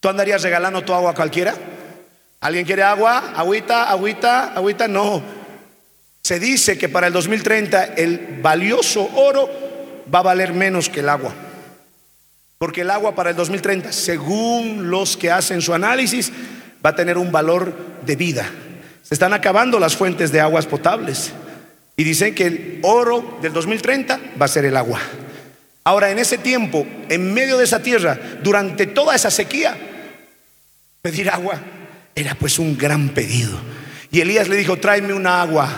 ¿Tú andarías regalando tu agua a cualquiera? ¿Alguien quiere agua? ¿Agüita? ¿Agüita? ¿Agüita? No. Se dice que para el 2030 el valioso oro va a valer menos que el agua. Porque el agua para el 2030, según los que hacen su análisis, va a tener un valor de vida. Se están acabando las fuentes de aguas potables. Y dicen que el oro del 2030 va a ser el agua. Ahora, en ese tiempo, en medio de esa tierra, durante toda esa sequía, pedir agua era pues un gran pedido. Y Elías le dijo, tráeme una agua,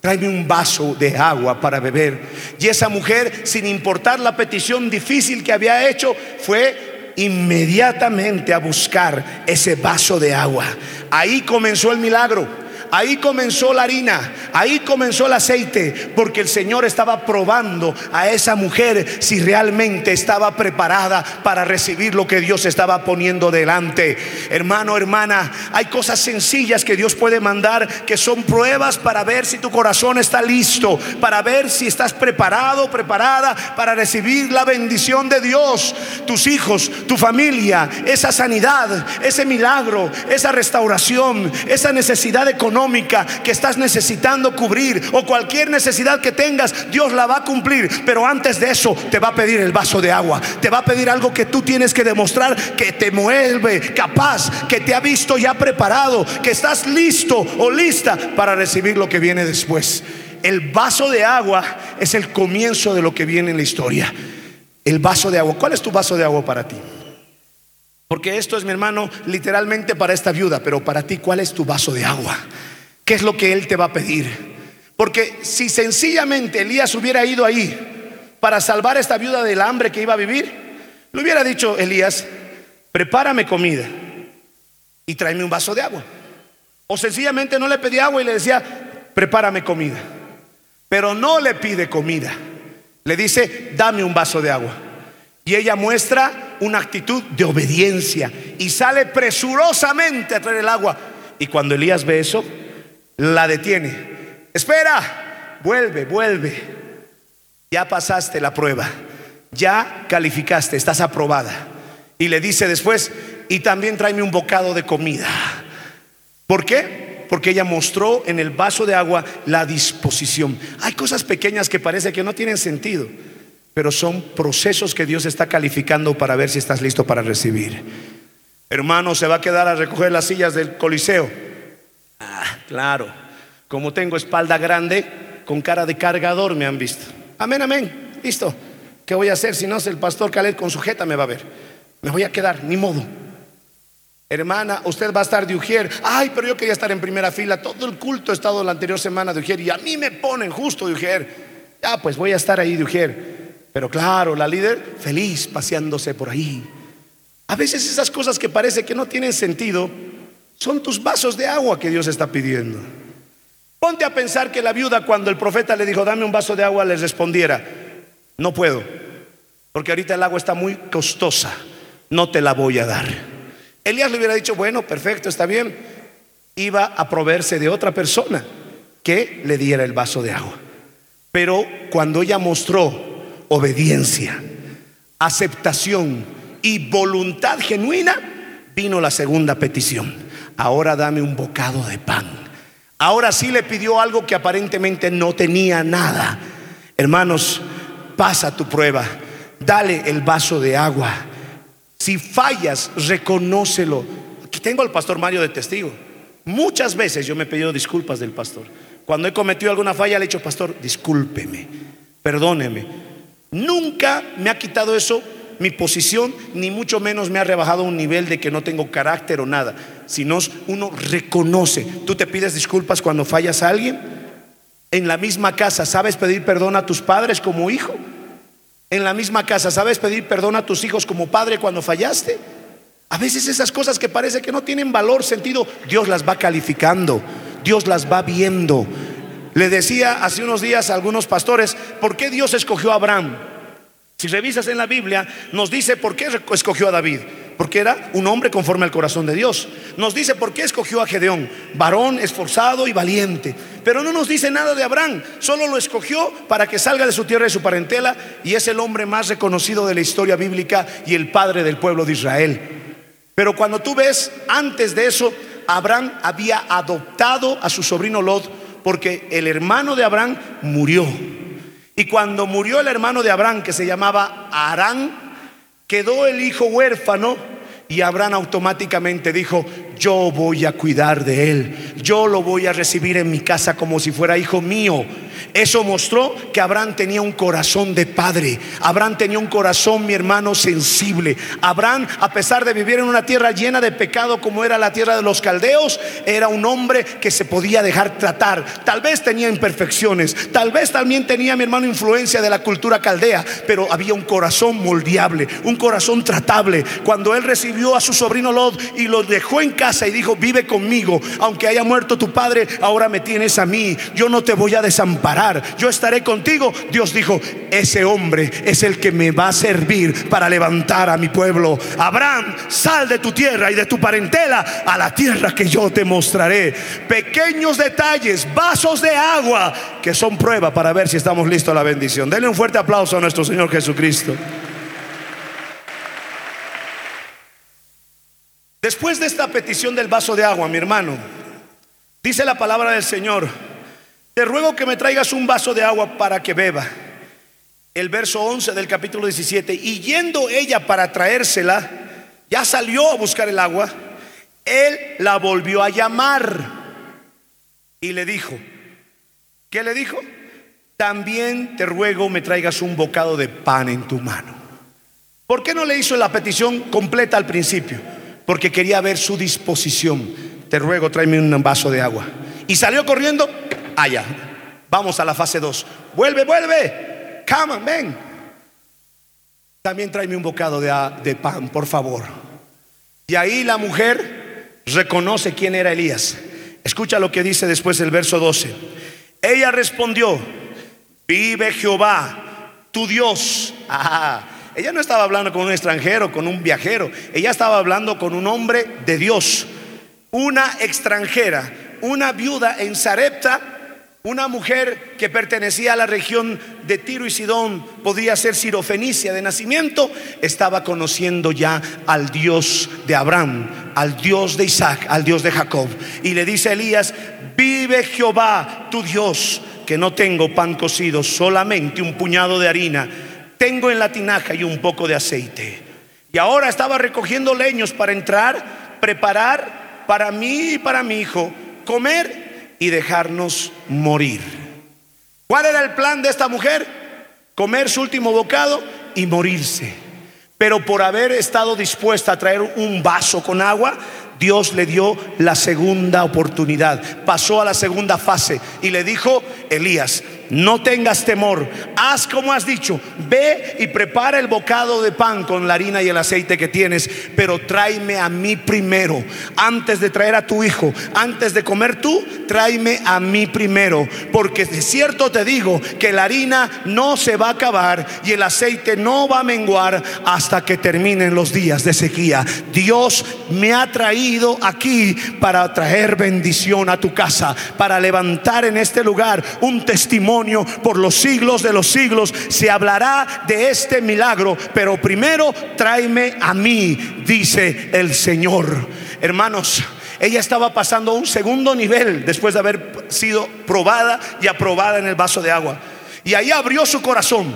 tráeme un vaso de agua para beber. Y esa mujer, sin importar la petición difícil que había hecho, fue inmediatamente a buscar ese vaso de agua. Ahí comenzó el milagro. Ahí comenzó la harina, ahí comenzó el aceite, porque el Señor estaba probando a esa mujer si realmente estaba preparada para recibir lo que Dios estaba poniendo delante. Hermano, hermana, hay cosas sencillas que Dios puede mandar que son pruebas para ver si tu corazón está listo, para ver si estás preparado, preparada para recibir la bendición de Dios. Tus hijos, tu familia, esa sanidad, ese milagro, esa restauración, esa necesidad económica que estás necesitando cubrir o cualquier necesidad que tengas, Dios la va a cumplir. Pero antes de eso te va a pedir el vaso de agua. Te va a pedir algo que tú tienes que demostrar que te mueve capaz, que te ha visto ya preparado, que estás listo o lista para recibir lo que viene después. El vaso de agua es el comienzo de lo que viene en la historia. El vaso de agua. ¿Cuál es tu vaso de agua para ti? Porque esto es, mi hermano, literalmente para esta viuda, pero para ti, ¿cuál es tu vaso de agua? ¿Qué es lo que Él te va a pedir? Porque si sencillamente Elías hubiera ido ahí para salvar a esta viuda del hambre que iba a vivir, le hubiera dicho Elías, prepárame comida y tráeme un vaso de agua. O sencillamente no le pedí agua y le decía, prepárame comida. Pero no le pide comida. Le dice, dame un vaso de agua. Y ella muestra una actitud de obediencia y sale presurosamente a traer el agua. Y cuando Elías ve eso, la detiene. Espera, vuelve, vuelve. Ya pasaste la prueba, ya calificaste, estás aprobada. Y le dice después, y también tráeme un bocado de comida. ¿Por qué? Porque ella mostró en el vaso de agua la disposición. Hay cosas pequeñas que parece que no tienen sentido, pero son procesos que Dios está calificando para ver si estás listo para recibir. Hermano, se va a quedar a recoger las sillas del Coliseo. Ah, claro. Como tengo espalda grande, con cara de cargador me han visto. Amén, amén. Listo. ¿Qué voy a hacer si no es el pastor Caled con sujeta me va a ver? Me voy a quedar, ni modo. Hermana, usted va a estar de Ujier. Ay, pero yo quería estar en primera fila. Todo el culto ha estado la anterior semana de Ujier y a mí me ponen justo de Ujier. Ya, pues voy a estar ahí de Ujier. Pero claro, la líder feliz paseándose por ahí. A veces esas cosas que parece que no tienen sentido son tus vasos de agua que Dios está pidiendo. Ponte a pensar que la viuda cuando el profeta le dijo, dame un vaso de agua, les respondiera, no puedo, porque ahorita el agua está muy costosa no te la voy a dar. Elías le hubiera dicho, bueno, perfecto, está bien. Iba a proveerse de otra persona que le diera el vaso de agua. Pero cuando ella mostró obediencia, aceptación y voluntad genuina, vino la segunda petición. Ahora dame un bocado de pan. Ahora sí le pidió algo que aparentemente no tenía nada. Hermanos, pasa tu prueba. Dale el vaso de agua si fallas, reconócelo. Aquí tengo al pastor Mario de testigo. Muchas veces yo me he pedido disculpas del pastor. Cuando he cometido alguna falla, le he dicho, pastor, discúlpeme, perdóneme. Nunca me ha quitado eso mi posición, ni mucho menos me ha rebajado un nivel de que no tengo carácter o nada, sino uno reconoce. Tú te pides disculpas cuando fallas a alguien. En la misma casa, ¿sabes pedir perdón a tus padres como hijo? en la misma casa. ¿Sabes pedir perdón a tus hijos como padre cuando fallaste? A veces esas cosas que parece que no tienen valor, sentido, Dios las va calificando, Dios las va viendo. Le decía hace unos días a algunos pastores, ¿por qué Dios escogió a Abraham? Si revisas en la Biblia, nos dice por qué escogió a David porque era un hombre conforme al corazón de Dios. Nos dice por qué escogió a Gedeón, varón esforzado y valiente. Pero no nos dice nada de Abraham, solo lo escogió para que salga de su tierra y su parentela y es el hombre más reconocido de la historia bíblica y el padre del pueblo de Israel. Pero cuando tú ves antes de eso, Abraham había adoptado a su sobrino Lot porque el hermano de Abraham murió. Y cuando murió el hermano de Abraham, que se llamaba Arán, quedó el hijo huérfano y Abraham automáticamente dijo, yo voy a cuidar de él, yo lo voy a recibir en mi casa como si fuera hijo mío. Eso mostró que Abraham tenía un corazón de padre. Abraham tenía un corazón, mi hermano, sensible. Abraham, a pesar de vivir en una tierra llena de pecado como era la tierra de los caldeos, era un hombre que se podía dejar tratar. Tal vez tenía imperfecciones, tal vez también tenía, mi hermano, influencia de la cultura caldea, pero había un corazón moldeable, un corazón tratable. Cuando él recibió a su sobrino Lot y lo dejó en y dijo, vive conmigo, aunque haya muerto tu padre, ahora me tienes a mí, yo no te voy a desamparar yo estaré contigo. Dios dijo, ese hombre es el que me va a servir para levantar a mi pueblo. Abraham, sal de tu tierra y de tu parentela a la tierra que yo te mostraré. Pequeños detalles, vasos de agua, que son prueba para ver si estamos listos a la bendición. Denle un fuerte aplauso a nuestro Señor Jesucristo. Después de esta petición del vaso de agua, mi hermano, dice la palabra del Señor te ruego que me traigas un vaso de agua para que beba. El verso 11 del capítulo 17. Y yendo ella para traérsela, ya salió a buscar el agua. Él la volvió a llamar y le dijo, ¿qué le dijo? También te ruego me traigas un bocado de pan en tu mano. ¿Por qué no le hizo la petición completa al principio? Porque quería ver su disposición. Te ruego, tráeme un vaso de agua. Y salió corriendo allá. Vamos a la fase 2. Vuelve, vuelve. Come ven. También tráeme un bocado de, pan, por favor. Y ahí la mujer reconoce quién era Elías. Escucha lo que dice después el verso 12. Ella respondió, vive Jehová, tu Dios. (laughs) Ah, ella no estaba hablando con un extranjero, con un viajero. Ella estaba hablando con un hombre de Dios. Una extranjera, una viuda en Sarepta, una mujer que pertenecía a la región de Tiro y Sidón, podía ser sirofenicia de nacimiento, estaba conociendo ya al Dios de Abraham, al Dios de Isaac, al Dios de Jacob. Y le dice a Elías, vive Jehová, tu Dios, que no tengo pan cocido, solamente un puñado de harina tengo en la tinaja y un poco de aceite. Y ahora estaba recogiendo leños para entrar, preparar para mí y para mi hijo, comer y dejarnos morir. ¿Cuál era el plan de esta mujer? Comer su último bocado y morirse. Pero por haber estado dispuesta a traer un vaso con agua, Dios le dio la segunda oportunidad. Pasó a la segunda fase y le dijo, Elías, no tengas temor, haz como has dicho, ve y prepara el bocado de pan con la harina y el aceite que tienes, pero tráeme a mí primero, antes de traer a tu hijo, antes de comer tú, tráeme a mí primero, porque de cierto te digo que la harina no se va a acabar y el aceite no va a menguar hasta que terminen los días de sequía. Dios me ha traído aquí para traer bendición a tu casa, para levantar en este lugar un testimonio por los siglos de los siglos. Se hablará de este milagro, pero primero tráeme a mí, dice el Señor. Hermanos, ella estaba pasando un segundo nivel después de haber sido probada y aprobada en el vaso de agua. Y ahí abrió su corazón.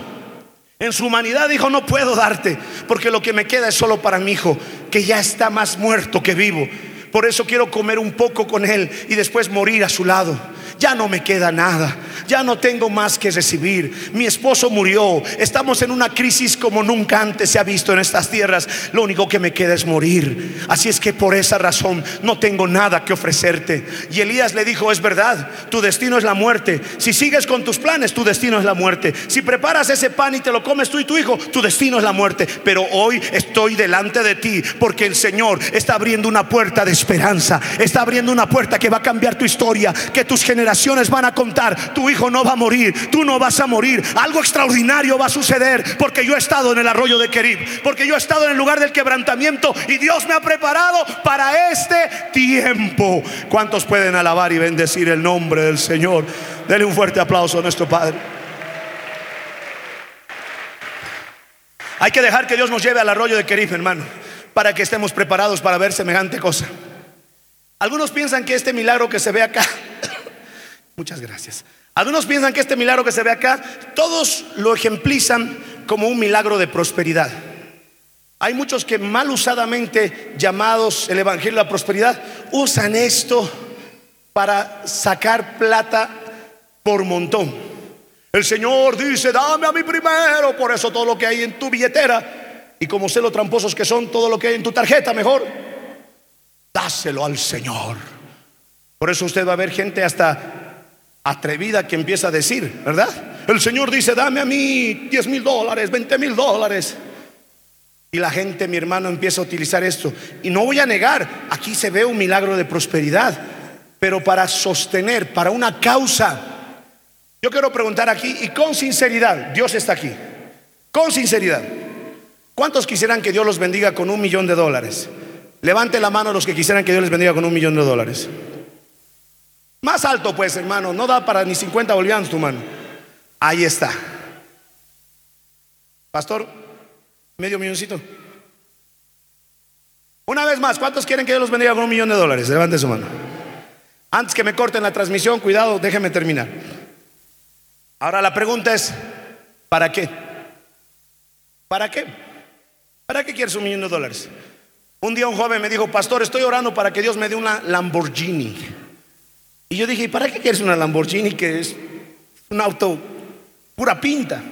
En su humanidad dijo, no puedo darte, porque lo que me queda es solo para mi hijo, que ya está más muerto que vivo. Por eso quiero comer un poco con él y después morir a su lado ya no me queda nada, ya no tengo más que recibir. Mi esposo murió, estamos en una crisis como nunca antes se ha visto en estas tierras. Lo único que me queda es morir. Así es que por esa razón no tengo nada que ofrecerte. Y Elías le dijo, es verdad, tu destino es la muerte. Si sigues con tus planes, tu destino es la muerte. Si preparas ese pan y te lo comes tú y tu hijo, tu destino es la muerte. Pero hoy estoy delante de ti porque el Señor está abriendo una puerta de esperanza, está abriendo una puerta que va a cambiar tu historia, que tus generaciones van a contar, tu hijo no va a morir, tú no vas a morir, algo extraordinario va a suceder porque yo he estado en el arroyo de Kerib, porque yo he estado en el lugar del quebrantamiento y Dios me ha preparado para este tiempo. ¿Cuántos pueden alabar y bendecir el nombre del Señor? Denle un fuerte aplauso a nuestro Padre. Hay que dejar que Dios nos lleve al arroyo de Kerib, hermano, para que estemos preparados para ver semejante cosa. Algunos piensan que este milagro que se ve acá Muchas gracias. Algunos piensan que este milagro que se ve acá, todos lo ejemplizan como un milagro de prosperidad. Hay muchos que mal usadamente llamados el Evangelio de la Prosperidad usan esto para sacar plata por montón. El Señor dice, dame a mí primero, por eso todo lo que hay en tu billetera y como sé lo tramposos que son, todo lo que hay en tu tarjeta mejor, dáselo al Señor. Por eso usted va a ver gente hasta atrevida que empieza a decir, ¿verdad? El Señor dice, dame a mí 10 mil dólares, 20 mil dólares. Y la gente, mi hermano, empieza a utilizar esto. Y no voy a negar, aquí se ve un milagro de prosperidad, pero para sostener, para una causa. Yo quiero preguntar aquí, y con sinceridad, Dios está aquí, con sinceridad. ¿Cuántos quisieran que Dios los bendiga con un millón de dólares? Levante la mano los que quisieran que Dios les bendiga con un millón de dólares. Más alto pues, hermano, no da para ni 50 bolivianos tu mano. Ahí está. Pastor, medio milloncito. Una vez más, ¿cuántos quieren que Dios los bendiga con un millón de dólares? Levante su mano. Antes que me corten la transmisión, cuidado, déjenme terminar. Ahora la pregunta es, ¿para qué? ¿Para qué? ¿Para qué quieres un millón de dólares? Un día un joven me dijo, pastor, estoy orando para que Dios me dé una Lamborghini. Y yo dije, ¿para qué quieres una Lamborghini que es un auto pura pinta?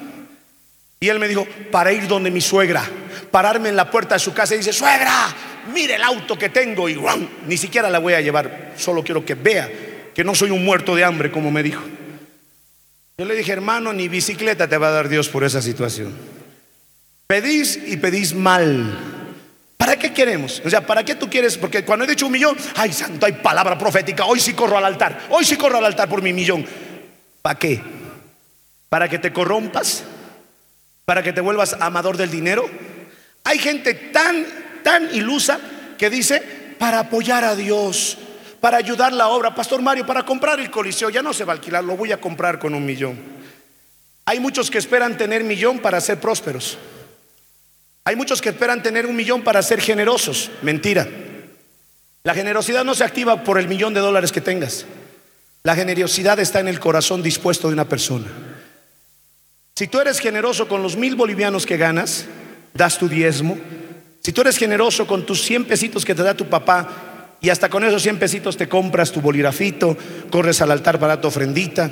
Y él me dijo, para ir donde mi suegra, pararme en la puerta de su casa y dice, suegra, mire el auto que tengo y ni siquiera la voy a llevar, solo quiero que vea que no soy un muerto de hambre como me dijo. Yo le dije, hermano, ni bicicleta te va a dar Dios por esa situación. Pedís y pedís mal. ¿Para qué queremos? O sea, ¿para qué tú quieres? Porque cuando he dicho un millón, ay santo, hay palabra profética, hoy sí corro al altar, hoy sí corro al altar por mi millón. ¿Para qué? ¿Para que te corrompas? ¿Para que te vuelvas amador del dinero? Hay gente tan, tan ilusa que dice, para apoyar a Dios, para ayudar la obra, Pastor Mario, para comprar el coliseo, ya no se va a alquilar, lo voy a comprar con un millón. Hay muchos que esperan tener millón para ser prósperos. Hay muchos que esperan tener un millón para ser generosos. Mentira. La generosidad no se activa por el millón de dólares que tengas. La generosidad está en el corazón dispuesto de una persona. Si tú eres generoso con los mil bolivianos que ganas, das tu diezmo. Si tú eres generoso con tus 100 pesitos que te da tu papá y hasta con esos 100 pesitos te compras tu bolígrafito, corres al altar para tu ofrendita,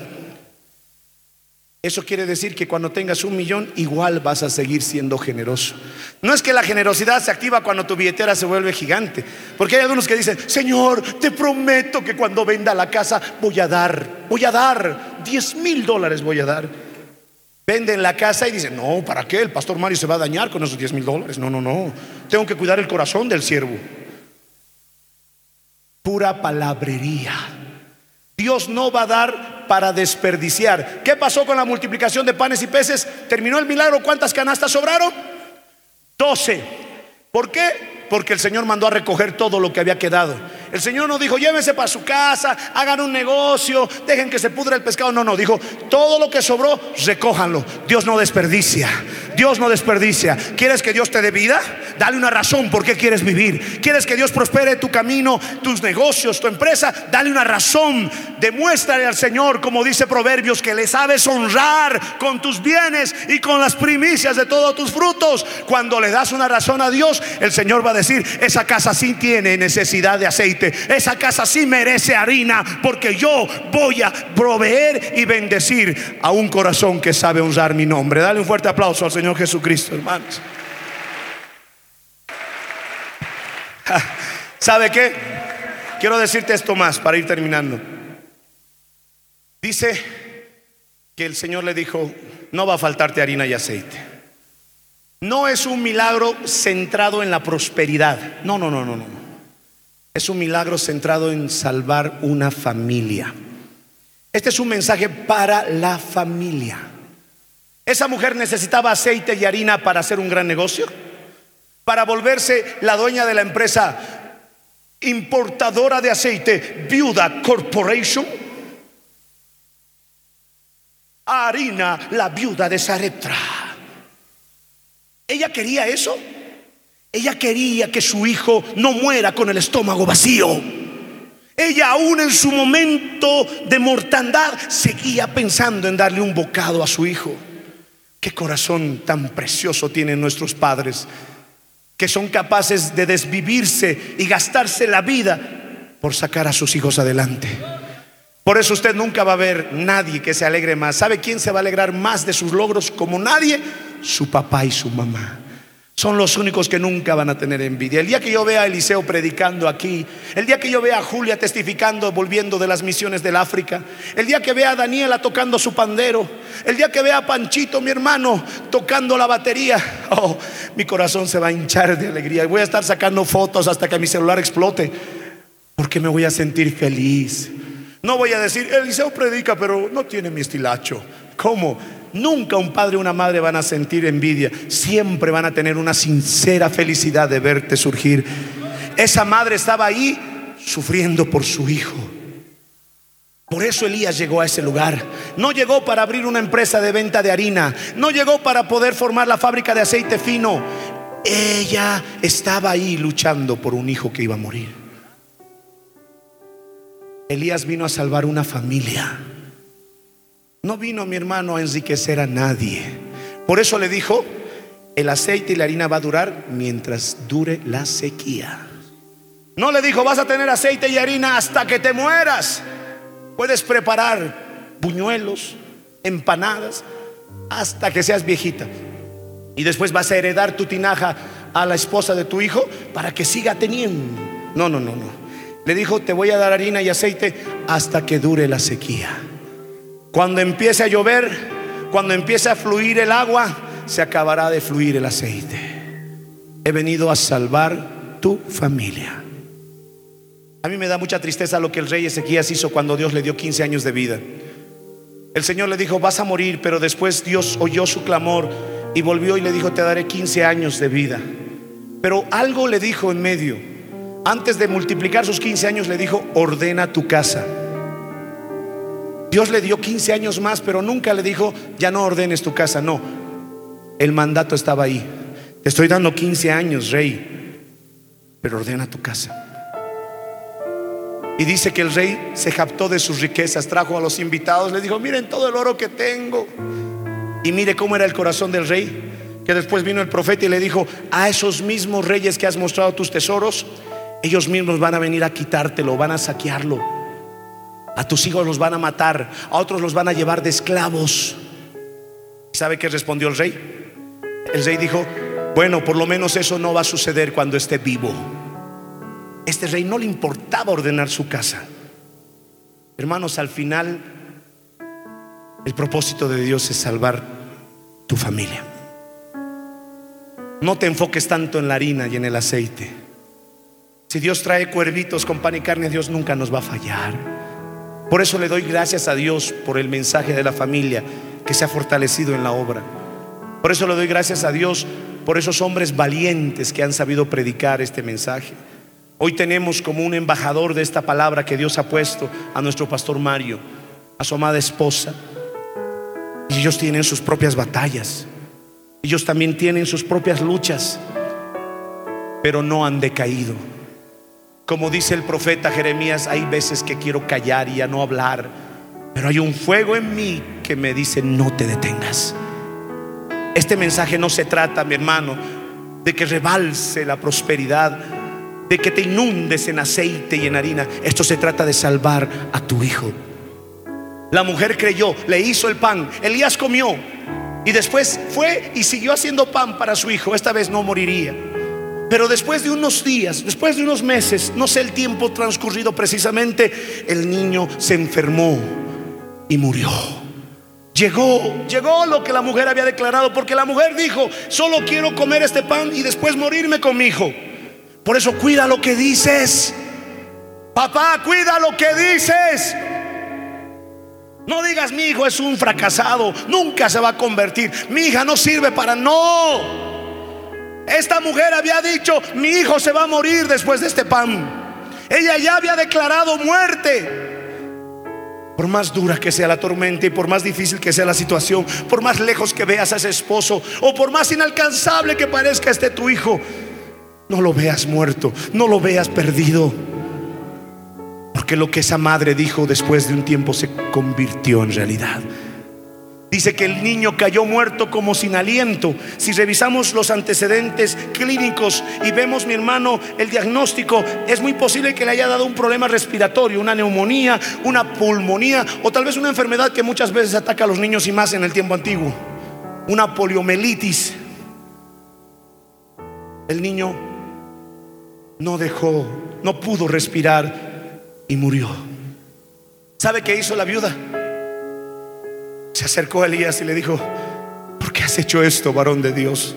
eso quiere decir que cuando tengas un millón, igual vas a seguir siendo generoso. No es que la generosidad se activa cuando tu billetera se vuelve gigante. Porque hay algunos que dicen, Señor, te prometo que cuando venda la casa voy a dar, voy a dar, 10 mil dólares voy a dar. Venden la casa y dicen, no, ¿para qué? El pastor Mario se va a dañar con esos 10 mil dólares. No, no, no. Tengo que cuidar el corazón del siervo. Pura palabrería. Dios no va a dar para desperdiciar. ¿Qué pasó con la multiplicación de panes y peces? ¿Terminó el milagro? ¿Cuántas canastas sobraron? Doce. ¿Por qué? Porque el Señor mandó a recoger todo lo que había quedado. El Señor no dijo, llévense para su casa, hagan un negocio, dejen que se pudra el pescado. No, no, dijo, todo lo que sobró, recójanlo. Dios no desperdicia. Dios no desperdicia. ¿Quieres que Dios te dé vida? Dale una razón por qué quieres vivir. ¿Quieres que Dios prospere tu camino, tus negocios, tu empresa? Dale una razón. Demuéstrale al Señor, como dice Proverbios, que le sabes honrar con tus bienes y con las primicias de todos tus frutos. Cuando le das una razón a Dios, el Señor va a decir, esa casa sí tiene necesidad de aceite esa casa sí merece harina porque yo voy a proveer y bendecir a un corazón que sabe honrar mi nombre. Dale un fuerte aplauso al Señor Jesucristo, hermanos. ¿Sabe qué? Quiero decirte esto más para ir terminando. Dice que el Señor le dijo, no va a faltarte harina y aceite. No es un milagro centrado en la prosperidad. No, no, no, no, no. Es un milagro centrado en salvar una familia. Este es un mensaje para la familia. Esa mujer necesitaba aceite y harina para hacer un gran negocio, para volverse la dueña de la empresa importadora de aceite, Viuda Corporation. Harina, la viuda de Sareptra. ¿Ella quería eso? Ella quería que su hijo no muera con el estómago vacío. Ella aún en su momento de mortandad seguía pensando en darle un bocado a su hijo. Qué corazón tan precioso tienen nuestros padres, que son capaces de desvivirse y gastarse la vida por sacar a sus hijos adelante. Por eso usted nunca va a ver nadie que se alegre más. ¿Sabe quién se va a alegrar más de sus logros como nadie? Su papá y su mamá. Son los únicos que nunca van a tener envidia. El día que yo vea a Eliseo predicando aquí, el día que yo vea a Julia testificando, volviendo de las misiones del África, el día que vea a Daniela tocando su pandero, el día que vea a Panchito, mi hermano, tocando la batería, (laughs) oh, mi corazón se va a hinchar de alegría. Voy a estar sacando fotos hasta que mi celular explote, porque me voy a sentir feliz. No voy a decir, Eliseo predica, pero no tiene mi estilacho. ¿Cómo? Nunca un padre o una madre van a sentir envidia. Siempre van a tener una sincera felicidad de verte surgir. Esa madre estaba ahí sufriendo por su hijo. Por eso Elías llegó a ese lugar. No llegó para abrir una empresa de venta de harina. No llegó para poder formar la fábrica de aceite fino. Ella estaba ahí luchando por un hijo que iba a morir. Elías vino a salvar una familia. No vino mi hermano a enriquecer a nadie. Por eso le dijo, el aceite y la harina va a durar mientras dure la sequía. No le dijo, vas a tener aceite y harina hasta que te mueras. Puedes preparar buñuelos, empanadas, hasta que seas viejita. Y después vas a heredar tu tinaja a la esposa de tu hijo para que siga teniendo. No, no, no, no. Le dijo, te voy a dar harina y aceite hasta que dure la sequía. Cuando empiece a llover, cuando empiece a fluir el agua, se acabará de fluir el aceite. he venido a salvar tu familia. A mí me da mucha tristeza lo que el rey Ezequías hizo cuando Dios le dio 15 años de vida. El Señor le dijo, vas a morir, pero después Dios oyó su clamor y volvió y le dijo, te daré 15 años de vida. Pero algo le dijo en medio. Antes de multiplicar sus 15 años le dijo, ordena tu casa. Dios le dio 15 años más, pero nunca le dijo, ya no ordenes tu casa. No, el mandato estaba ahí. Te estoy dando 15 años, rey, pero ordena tu casa. Y dice que el rey se japtó de sus riquezas, trajo a los invitados, le dijo, miren todo el oro que tengo. Y mire cómo era el corazón del rey, que después vino el profeta y le dijo, a esos mismos reyes que has mostrado tus tesoros, ellos mismos van a venir a quitártelo, van a saquearlo. A tus hijos los van a matar, a otros los van a llevar de esclavos. ¿Sabe qué respondió el rey? El rey dijo, bueno, por lo menos eso no va a suceder cuando esté vivo. Este rey no le importaba ordenar su casa. Hermanos, al final el propósito de Dios es salvar tu familia. No te enfoques tanto en la harina y en el aceite. Si Dios trae cuervitos con pan y carne, Dios nunca nos va a fallar. Por eso le doy gracias a Dios por el mensaje de la familia que se ha fortalecido en la obra. Por eso le doy gracias a Dios por esos hombres valientes que han sabido predicar este mensaje. Hoy tenemos como un embajador de esta palabra que Dios ha puesto a nuestro pastor Mario, a su amada esposa. Y ellos tienen sus propias batallas. Ellos también tienen sus propias luchas, pero no han decaído. Como dice el profeta Jeremías, hay veces que quiero callar y ya no hablar, pero hay un fuego en mí que me dice, no te detengas. Este mensaje no se trata, mi hermano, de que rebalse la prosperidad de que te inundes en aceite y en harina. Esto se trata de salvar a tu hijo. La mujer creyó, le hizo el pan. Elías comió y después fue y siguió haciendo pan para su hijo. Esta vez no moriría. Pero después de unos días, después de unos meses, no sé el tiempo transcurrido precisamente, el niño se enfermó y murió. Llegó, llegó lo que la mujer había declarado, porque la mujer dijo, solo quiero comer este pan y después morirme con mi hijo. Por eso cuida lo que dices. Papá, cuida lo que dices. No digas mi hijo es un fracasado, nunca se va a convertir. Mi hija no sirve para no. Esta mujer había dicho, mi hijo se va a morir después de este pan. Ella ya había declarado muerte. Por más dura que sea la tormenta y por más difícil que sea la situación, por más lejos que veas a ese esposo o por más inalcanzable que parezca este tu hijo, no lo veas muerto, no lo veas perdido. Porque lo que esa madre dijo después de un tiempo se convirtió en realidad. Dice que el niño cayó muerto como sin aliento. Si revisamos los antecedentes clínicos y vemos, mi hermano, el diagnóstico, es muy posible que le haya dado un problema respiratorio, una neumonía, una pulmonía o tal vez una enfermedad que muchas veces ataca a los niños y más en el tiempo antiguo, una poliomielitis. El niño no dejó, no pudo respirar y murió. ¿Sabe qué hizo la viuda? Se acercó a Elías y le dijo, ¿por qué has hecho esto, varón de Dios?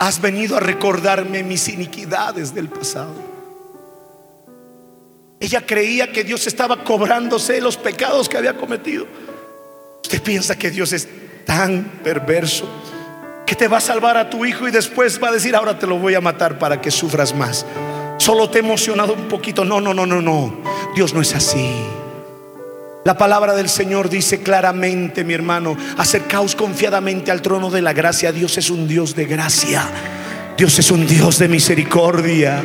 Has venido a recordarme mis iniquidades del pasado. Ella creía que Dios estaba cobrándose los pecados que había cometido. Usted piensa que Dios es tan perverso que te va a salvar a tu hijo y después va a decir, ahora te lo voy a matar para que sufras más. Solo te he emocionado un poquito. No, no, no, no, no. Dios no es así. La palabra del Señor dice claramente, mi hermano, acercaos confiadamente al trono de la gracia. Dios es un Dios de gracia. Dios es un Dios de misericordia.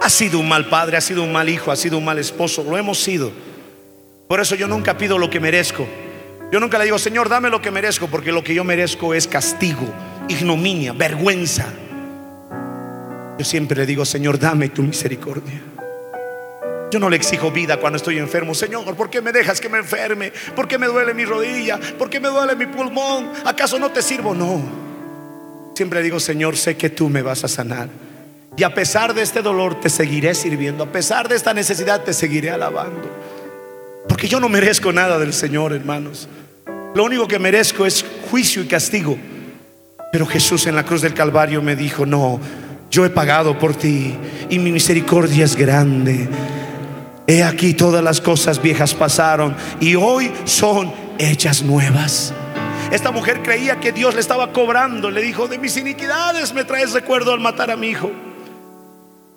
Ha sido un mal padre, ha sido un mal hijo, ha sido un mal esposo, lo hemos sido. Por eso yo nunca pido lo que merezco. Yo nunca le digo, Señor, dame lo que merezco, porque lo que yo merezco es castigo, ignominia, vergüenza. Yo siempre le digo, Señor, dame tu misericordia. Yo no le exijo vida cuando estoy enfermo. Señor, ¿por qué me dejas que me enferme? ¿Por qué me duele mi rodilla? ¿Por qué me duele mi pulmón? ¿Acaso no te sirvo? No. Siempre digo, Señor, sé que tú me vas a sanar. Y a pesar de este dolor te seguiré sirviendo. A pesar de esta necesidad te seguiré alabando. Porque yo no merezco nada del Señor, hermanos. lo único que merezco es juicio y castigo. Pero Jesús en la cruz del Calvario me dijo, no, yo he pagado por ti y mi misericordia es grande. He aquí todas las cosas viejas pasaron y hoy son hechas nuevas. Esta mujer creía que Dios le estaba cobrando. Le dijo, de mis iniquidades me traes recuerdo al matar a mi hijo.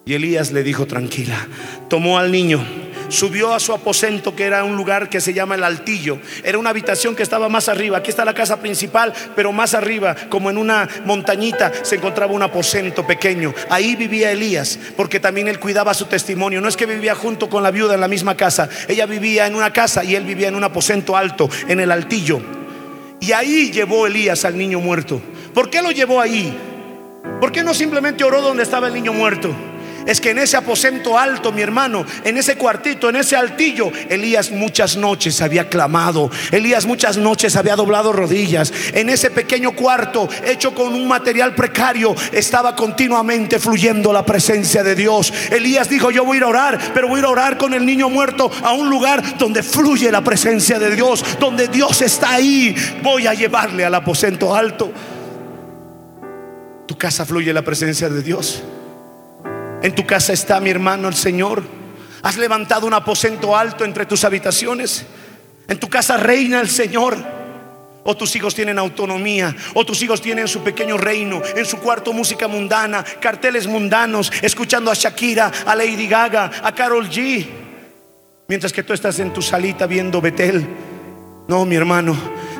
Y Elías le dijo, tranquila, tomó al niño subió a su aposento que era un lugar que se llama el altillo. Era una habitación que estaba más arriba. Aquí está la casa principal, pero más arriba, como en una montañita, se encontraba un aposento pequeño. Ahí vivía Elías, porque también él cuidaba su testimonio. No es que vivía junto con la viuda en la misma casa. Ella vivía en una casa y él vivía en un aposento alto, en el altillo. Y ahí llevó Elías al niño muerto. ¿Por qué lo llevó ahí? ¿Por qué no simplemente oró donde estaba el niño muerto? Es que en ese aposento alto, mi hermano, en ese cuartito, en ese altillo, Elías muchas noches había clamado, Elías muchas noches había doblado rodillas. En ese pequeño cuarto, hecho con un material precario, estaba continuamente fluyendo la presencia de Dios. Elías dijo, yo voy a ir a orar, pero voy a ir a orar con el niño muerto a un lugar donde fluye la presencia de Dios, donde Dios está ahí. Voy a llevarle al aposento alto. Tu casa fluye la presencia de Dios. En tu casa está mi hermano el Señor. Has levantado un aposento alto entre tus habitaciones. En tu casa reina el Señor. O tus hijos tienen autonomía, o tus hijos tienen su pequeño reino, en su cuarto música mundana, carteles mundanos, escuchando a Shakira, a Lady Gaga, a Carol G. Mientras que tú estás en tu salita viendo Betel. No, mi hermano,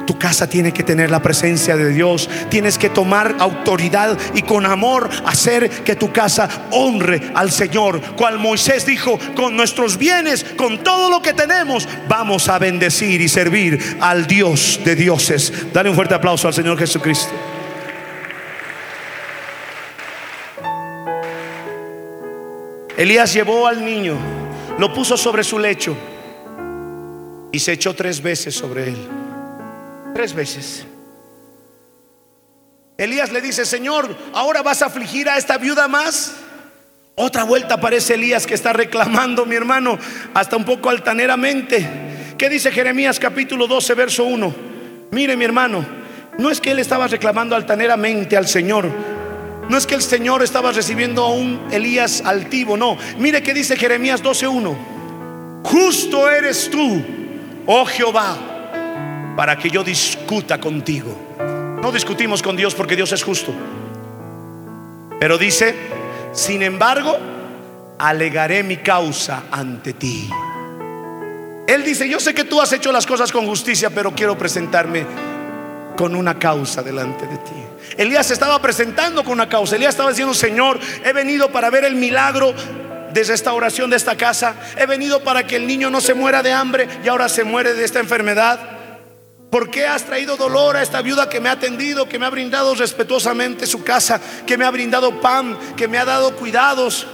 tu casa tiene que tener la presencia de Dios. Tienes que tomar autoridad y con amor hacer que tu casa honre al Señor. Cual Moisés dijo, con nuestros bienes, con todo lo que tenemos, vamos a bendecir y servir al Dios de dioses. Dale un fuerte aplauso al Señor Jesucristo. Elías llevó al niño, lo puso sobre su lecho y se echó tres veces sobre él. Tres veces. Elías le dice, Señor, ahora vas a afligir a esta viuda más. Otra vuelta aparece Elías que está reclamando, mi hermano, hasta un poco altaneramente. ¿Qué dice Jeremías capítulo 12, verso 1? Mire, mi hermano, no es que él estaba reclamando altaneramente al Señor. No es que el Señor estaba recibiendo a un Elías altivo, no. Mire que dice Jeremías 12:1. Justo eres tú, oh Jehová, para que yo discuta contigo. No discutimos con Dios porque Dios es justo. Pero dice, sin embargo, alegaré mi causa ante ti. Él dice, yo sé que tú has hecho las cosas con justicia, pero quiero presentarme con una causa delante de ti. Elías estaba presentando con una causa. Elías estaba diciendo, Señor, he venido para ver el milagro de restauración de esta casa. He venido para que el niño no se muera de hambre y ahora se muere de esta enfermedad. ¿Por qué has traído dolor a esta viuda que me ha atendido, que me ha brindado respetuosamente su casa, que me ha brindado pan, que me ha dado cuidados?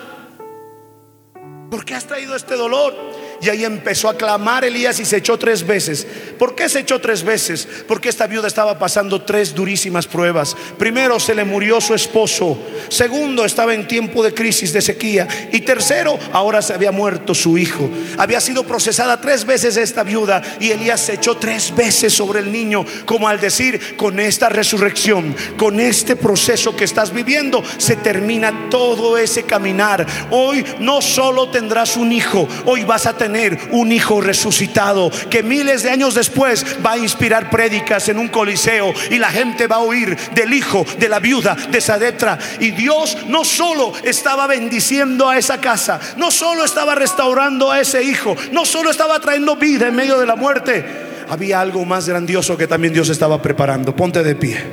¿Por qué has traído este dolor? Y ahí empezó a clamar Elías y se echó tres veces. ¿Por qué se echó tres veces? Porque esta viuda estaba pasando tres durísimas pruebas. Primero, se le murió su esposo. Segundo, estaba en tiempo de crisis, de sequía. Y tercero, ahora se había muerto su hijo. Había sido procesada tres veces esta viuda y Elías se echó tres veces sobre el niño, como al decir, con esta resurrección, con este proceso que estás viviendo, se termina todo ese caminar. Hoy no solo tendrás un hijo, hoy vas a tener tener un hijo resucitado que miles de años después va a inspirar prédicas en un coliseo y la gente va a oír del hijo de la viuda de Sadetra. Y Dios no solo estaba bendiciendo a esa casa, no solo estaba restaurando a ese hijo, no solo estaba trayendo vida en medio de la muerte, había algo más grandioso que también Dios estaba preparando. Ponte de pie.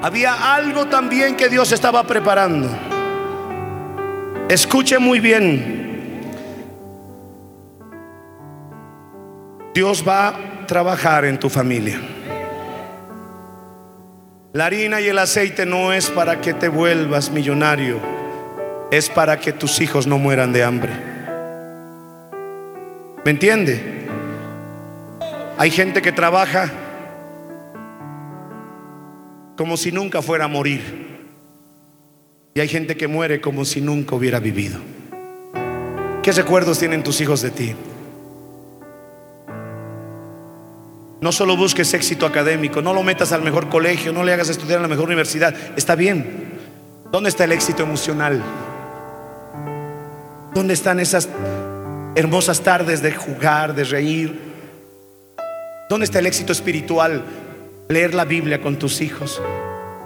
Había algo también que Dios estaba preparando. Escuche muy bien. Dios va a trabajar en tu familia. La harina y el aceite no es para que te vuelvas millonario, es para que tus hijos no mueran de hambre. ¿Me entiende? Hay gente que trabaja como si nunca fuera a morir. Y hay gente que muere como si nunca hubiera vivido. ¿Qué recuerdos tienen tus hijos de ti? No solo busques éxito académico, no lo metas al mejor colegio, no le hagas estudiar en la mejor universidad. Está bien. ¿Dónde está el éxito emocional? ¿Dónde están esas hermosas tardes de jugar, de reír? ¿Dónde está el éxito espiritual? Leer la Biblia con tus hijos,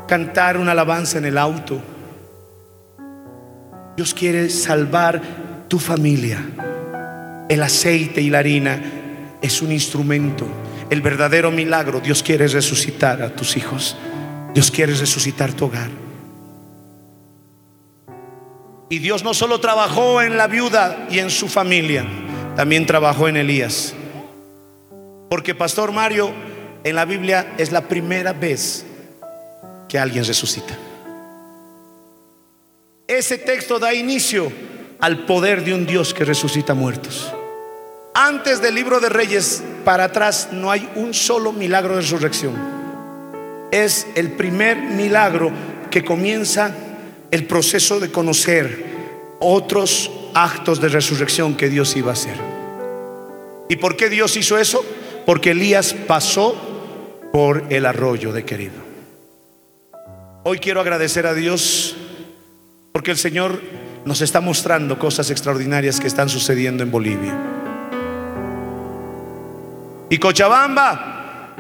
cantar una alabanza en el auto. Dios quiere salvar tu familia. El aceite y la harina es un instrumento el verdadero milagro, Dios quiere resucitar a tus hijos. Dios quiere resucitar tu hogar. Y Dios no solo trabajó en la viuda y en su familia, también trabajó en Elías. Porque Pastor Mario, en la Biblia es la primera vez que alguien resucita. Ese texto da inicio al poder de un Dios que resucita muertos. Antes del libro de Reyes para atrás no hay un solo milagro de resurrección. Es el primer milagro que comienza el proceso de conocer otros actos de resurrección que Dios iba a hacer. ¿Y por qué Dios hizo eso? Porque Elías pasó por el arroyo de querido. Hoy quiero agradecer a Dios porque el Señor nos está mostrando cosas extraordinarias que están sucediendo en Bolivia. Y Cochabamba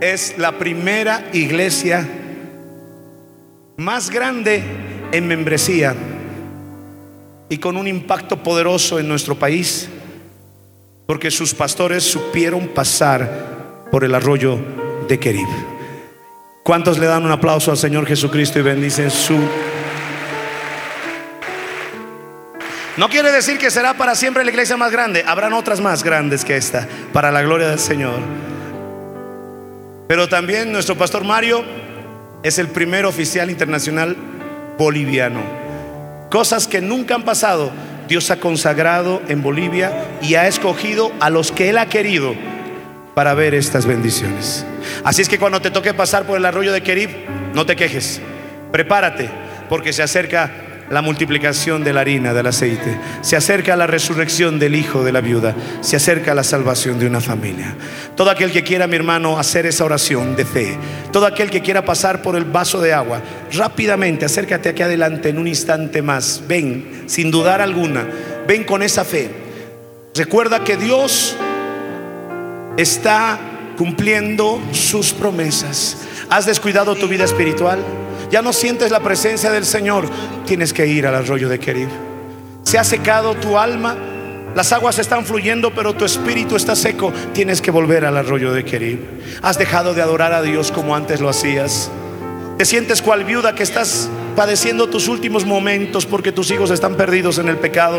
es la primera iglesia más grande en membresía y con un impacto poderoso en nuestro país, porque sus pastores supieron pasar por el arroyo de Querib. ¿Cuántos le dan un aplauso al Señor Jesucristo y bendicen su No quiere decir que será para siempre la iglesia más grande. Habrán otras más grandes que esta, para la gloria del Señor. Pero también nuestro pastor Mario es el primer oficial internacional boliviano. Cosas que nunca han pasado. Dios ha consagrado en Bolivia y ha escogido a los que Él ha querido para ver estas bendiciones. Así es que cuando te toque pasar por el arroyo de Kerib, no te quejes. Prepárate, porque se acerca la multiplicación de la harina, del aceite. Se acerca la resurrección del hijo de la viuda. Se acerca la salvación de una familia. Todo aquel que quiera, mi hermano, hacer esa oración de fe. Todo aquel que quiera pasar por el vaso de agua, rápidamente, acércate aquí adelante en un instante más. Ven, sin dudar alguna. Ven con esa fe. Recuerda que Dios está cumpliendo sus promesas. ¿Has descuidado tu vida espiritual? Ya no sientes la presencia del Señor, tienes que ir al arroyo de Querib. Se ha secado tu alma, las aguas están fluyendo, pero tu espíritu está seco, tienes que volver al arroyo de Querib. Has dejado de adorar a Dios como antes lo hacías. Te sientes cual viuda que estás padeciendo tus últimos momentos porque tus hijos están perdidos en el pecado.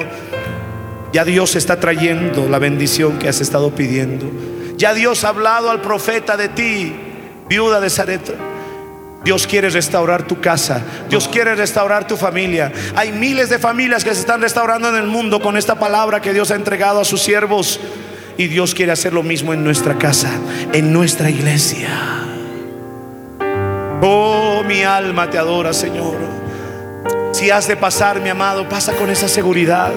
Ya Dios está trayendo la bendición que has estado pidiendo. Ya Dios ha hablado al profeta de ti, viuda de Zareta. Dios quiere restaurar tu casa. Dios quiere restaurar tu familia. Hay miles de familias que se están restaurando en el mundo con esta palabra que Dios ha entregado a sus siervos. Y Dios quiere hacer lo mismo en nuestra casa, en nuestra iglesia. Oh, mi alma te adora, Señor. Si has de pasar, mi amado, pasa con esa seguridad.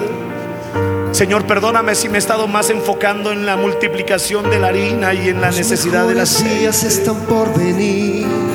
Señor, perdóname si me he estado más enfocando en la multiplicación de la harina y en la necesidad de las días están por venir.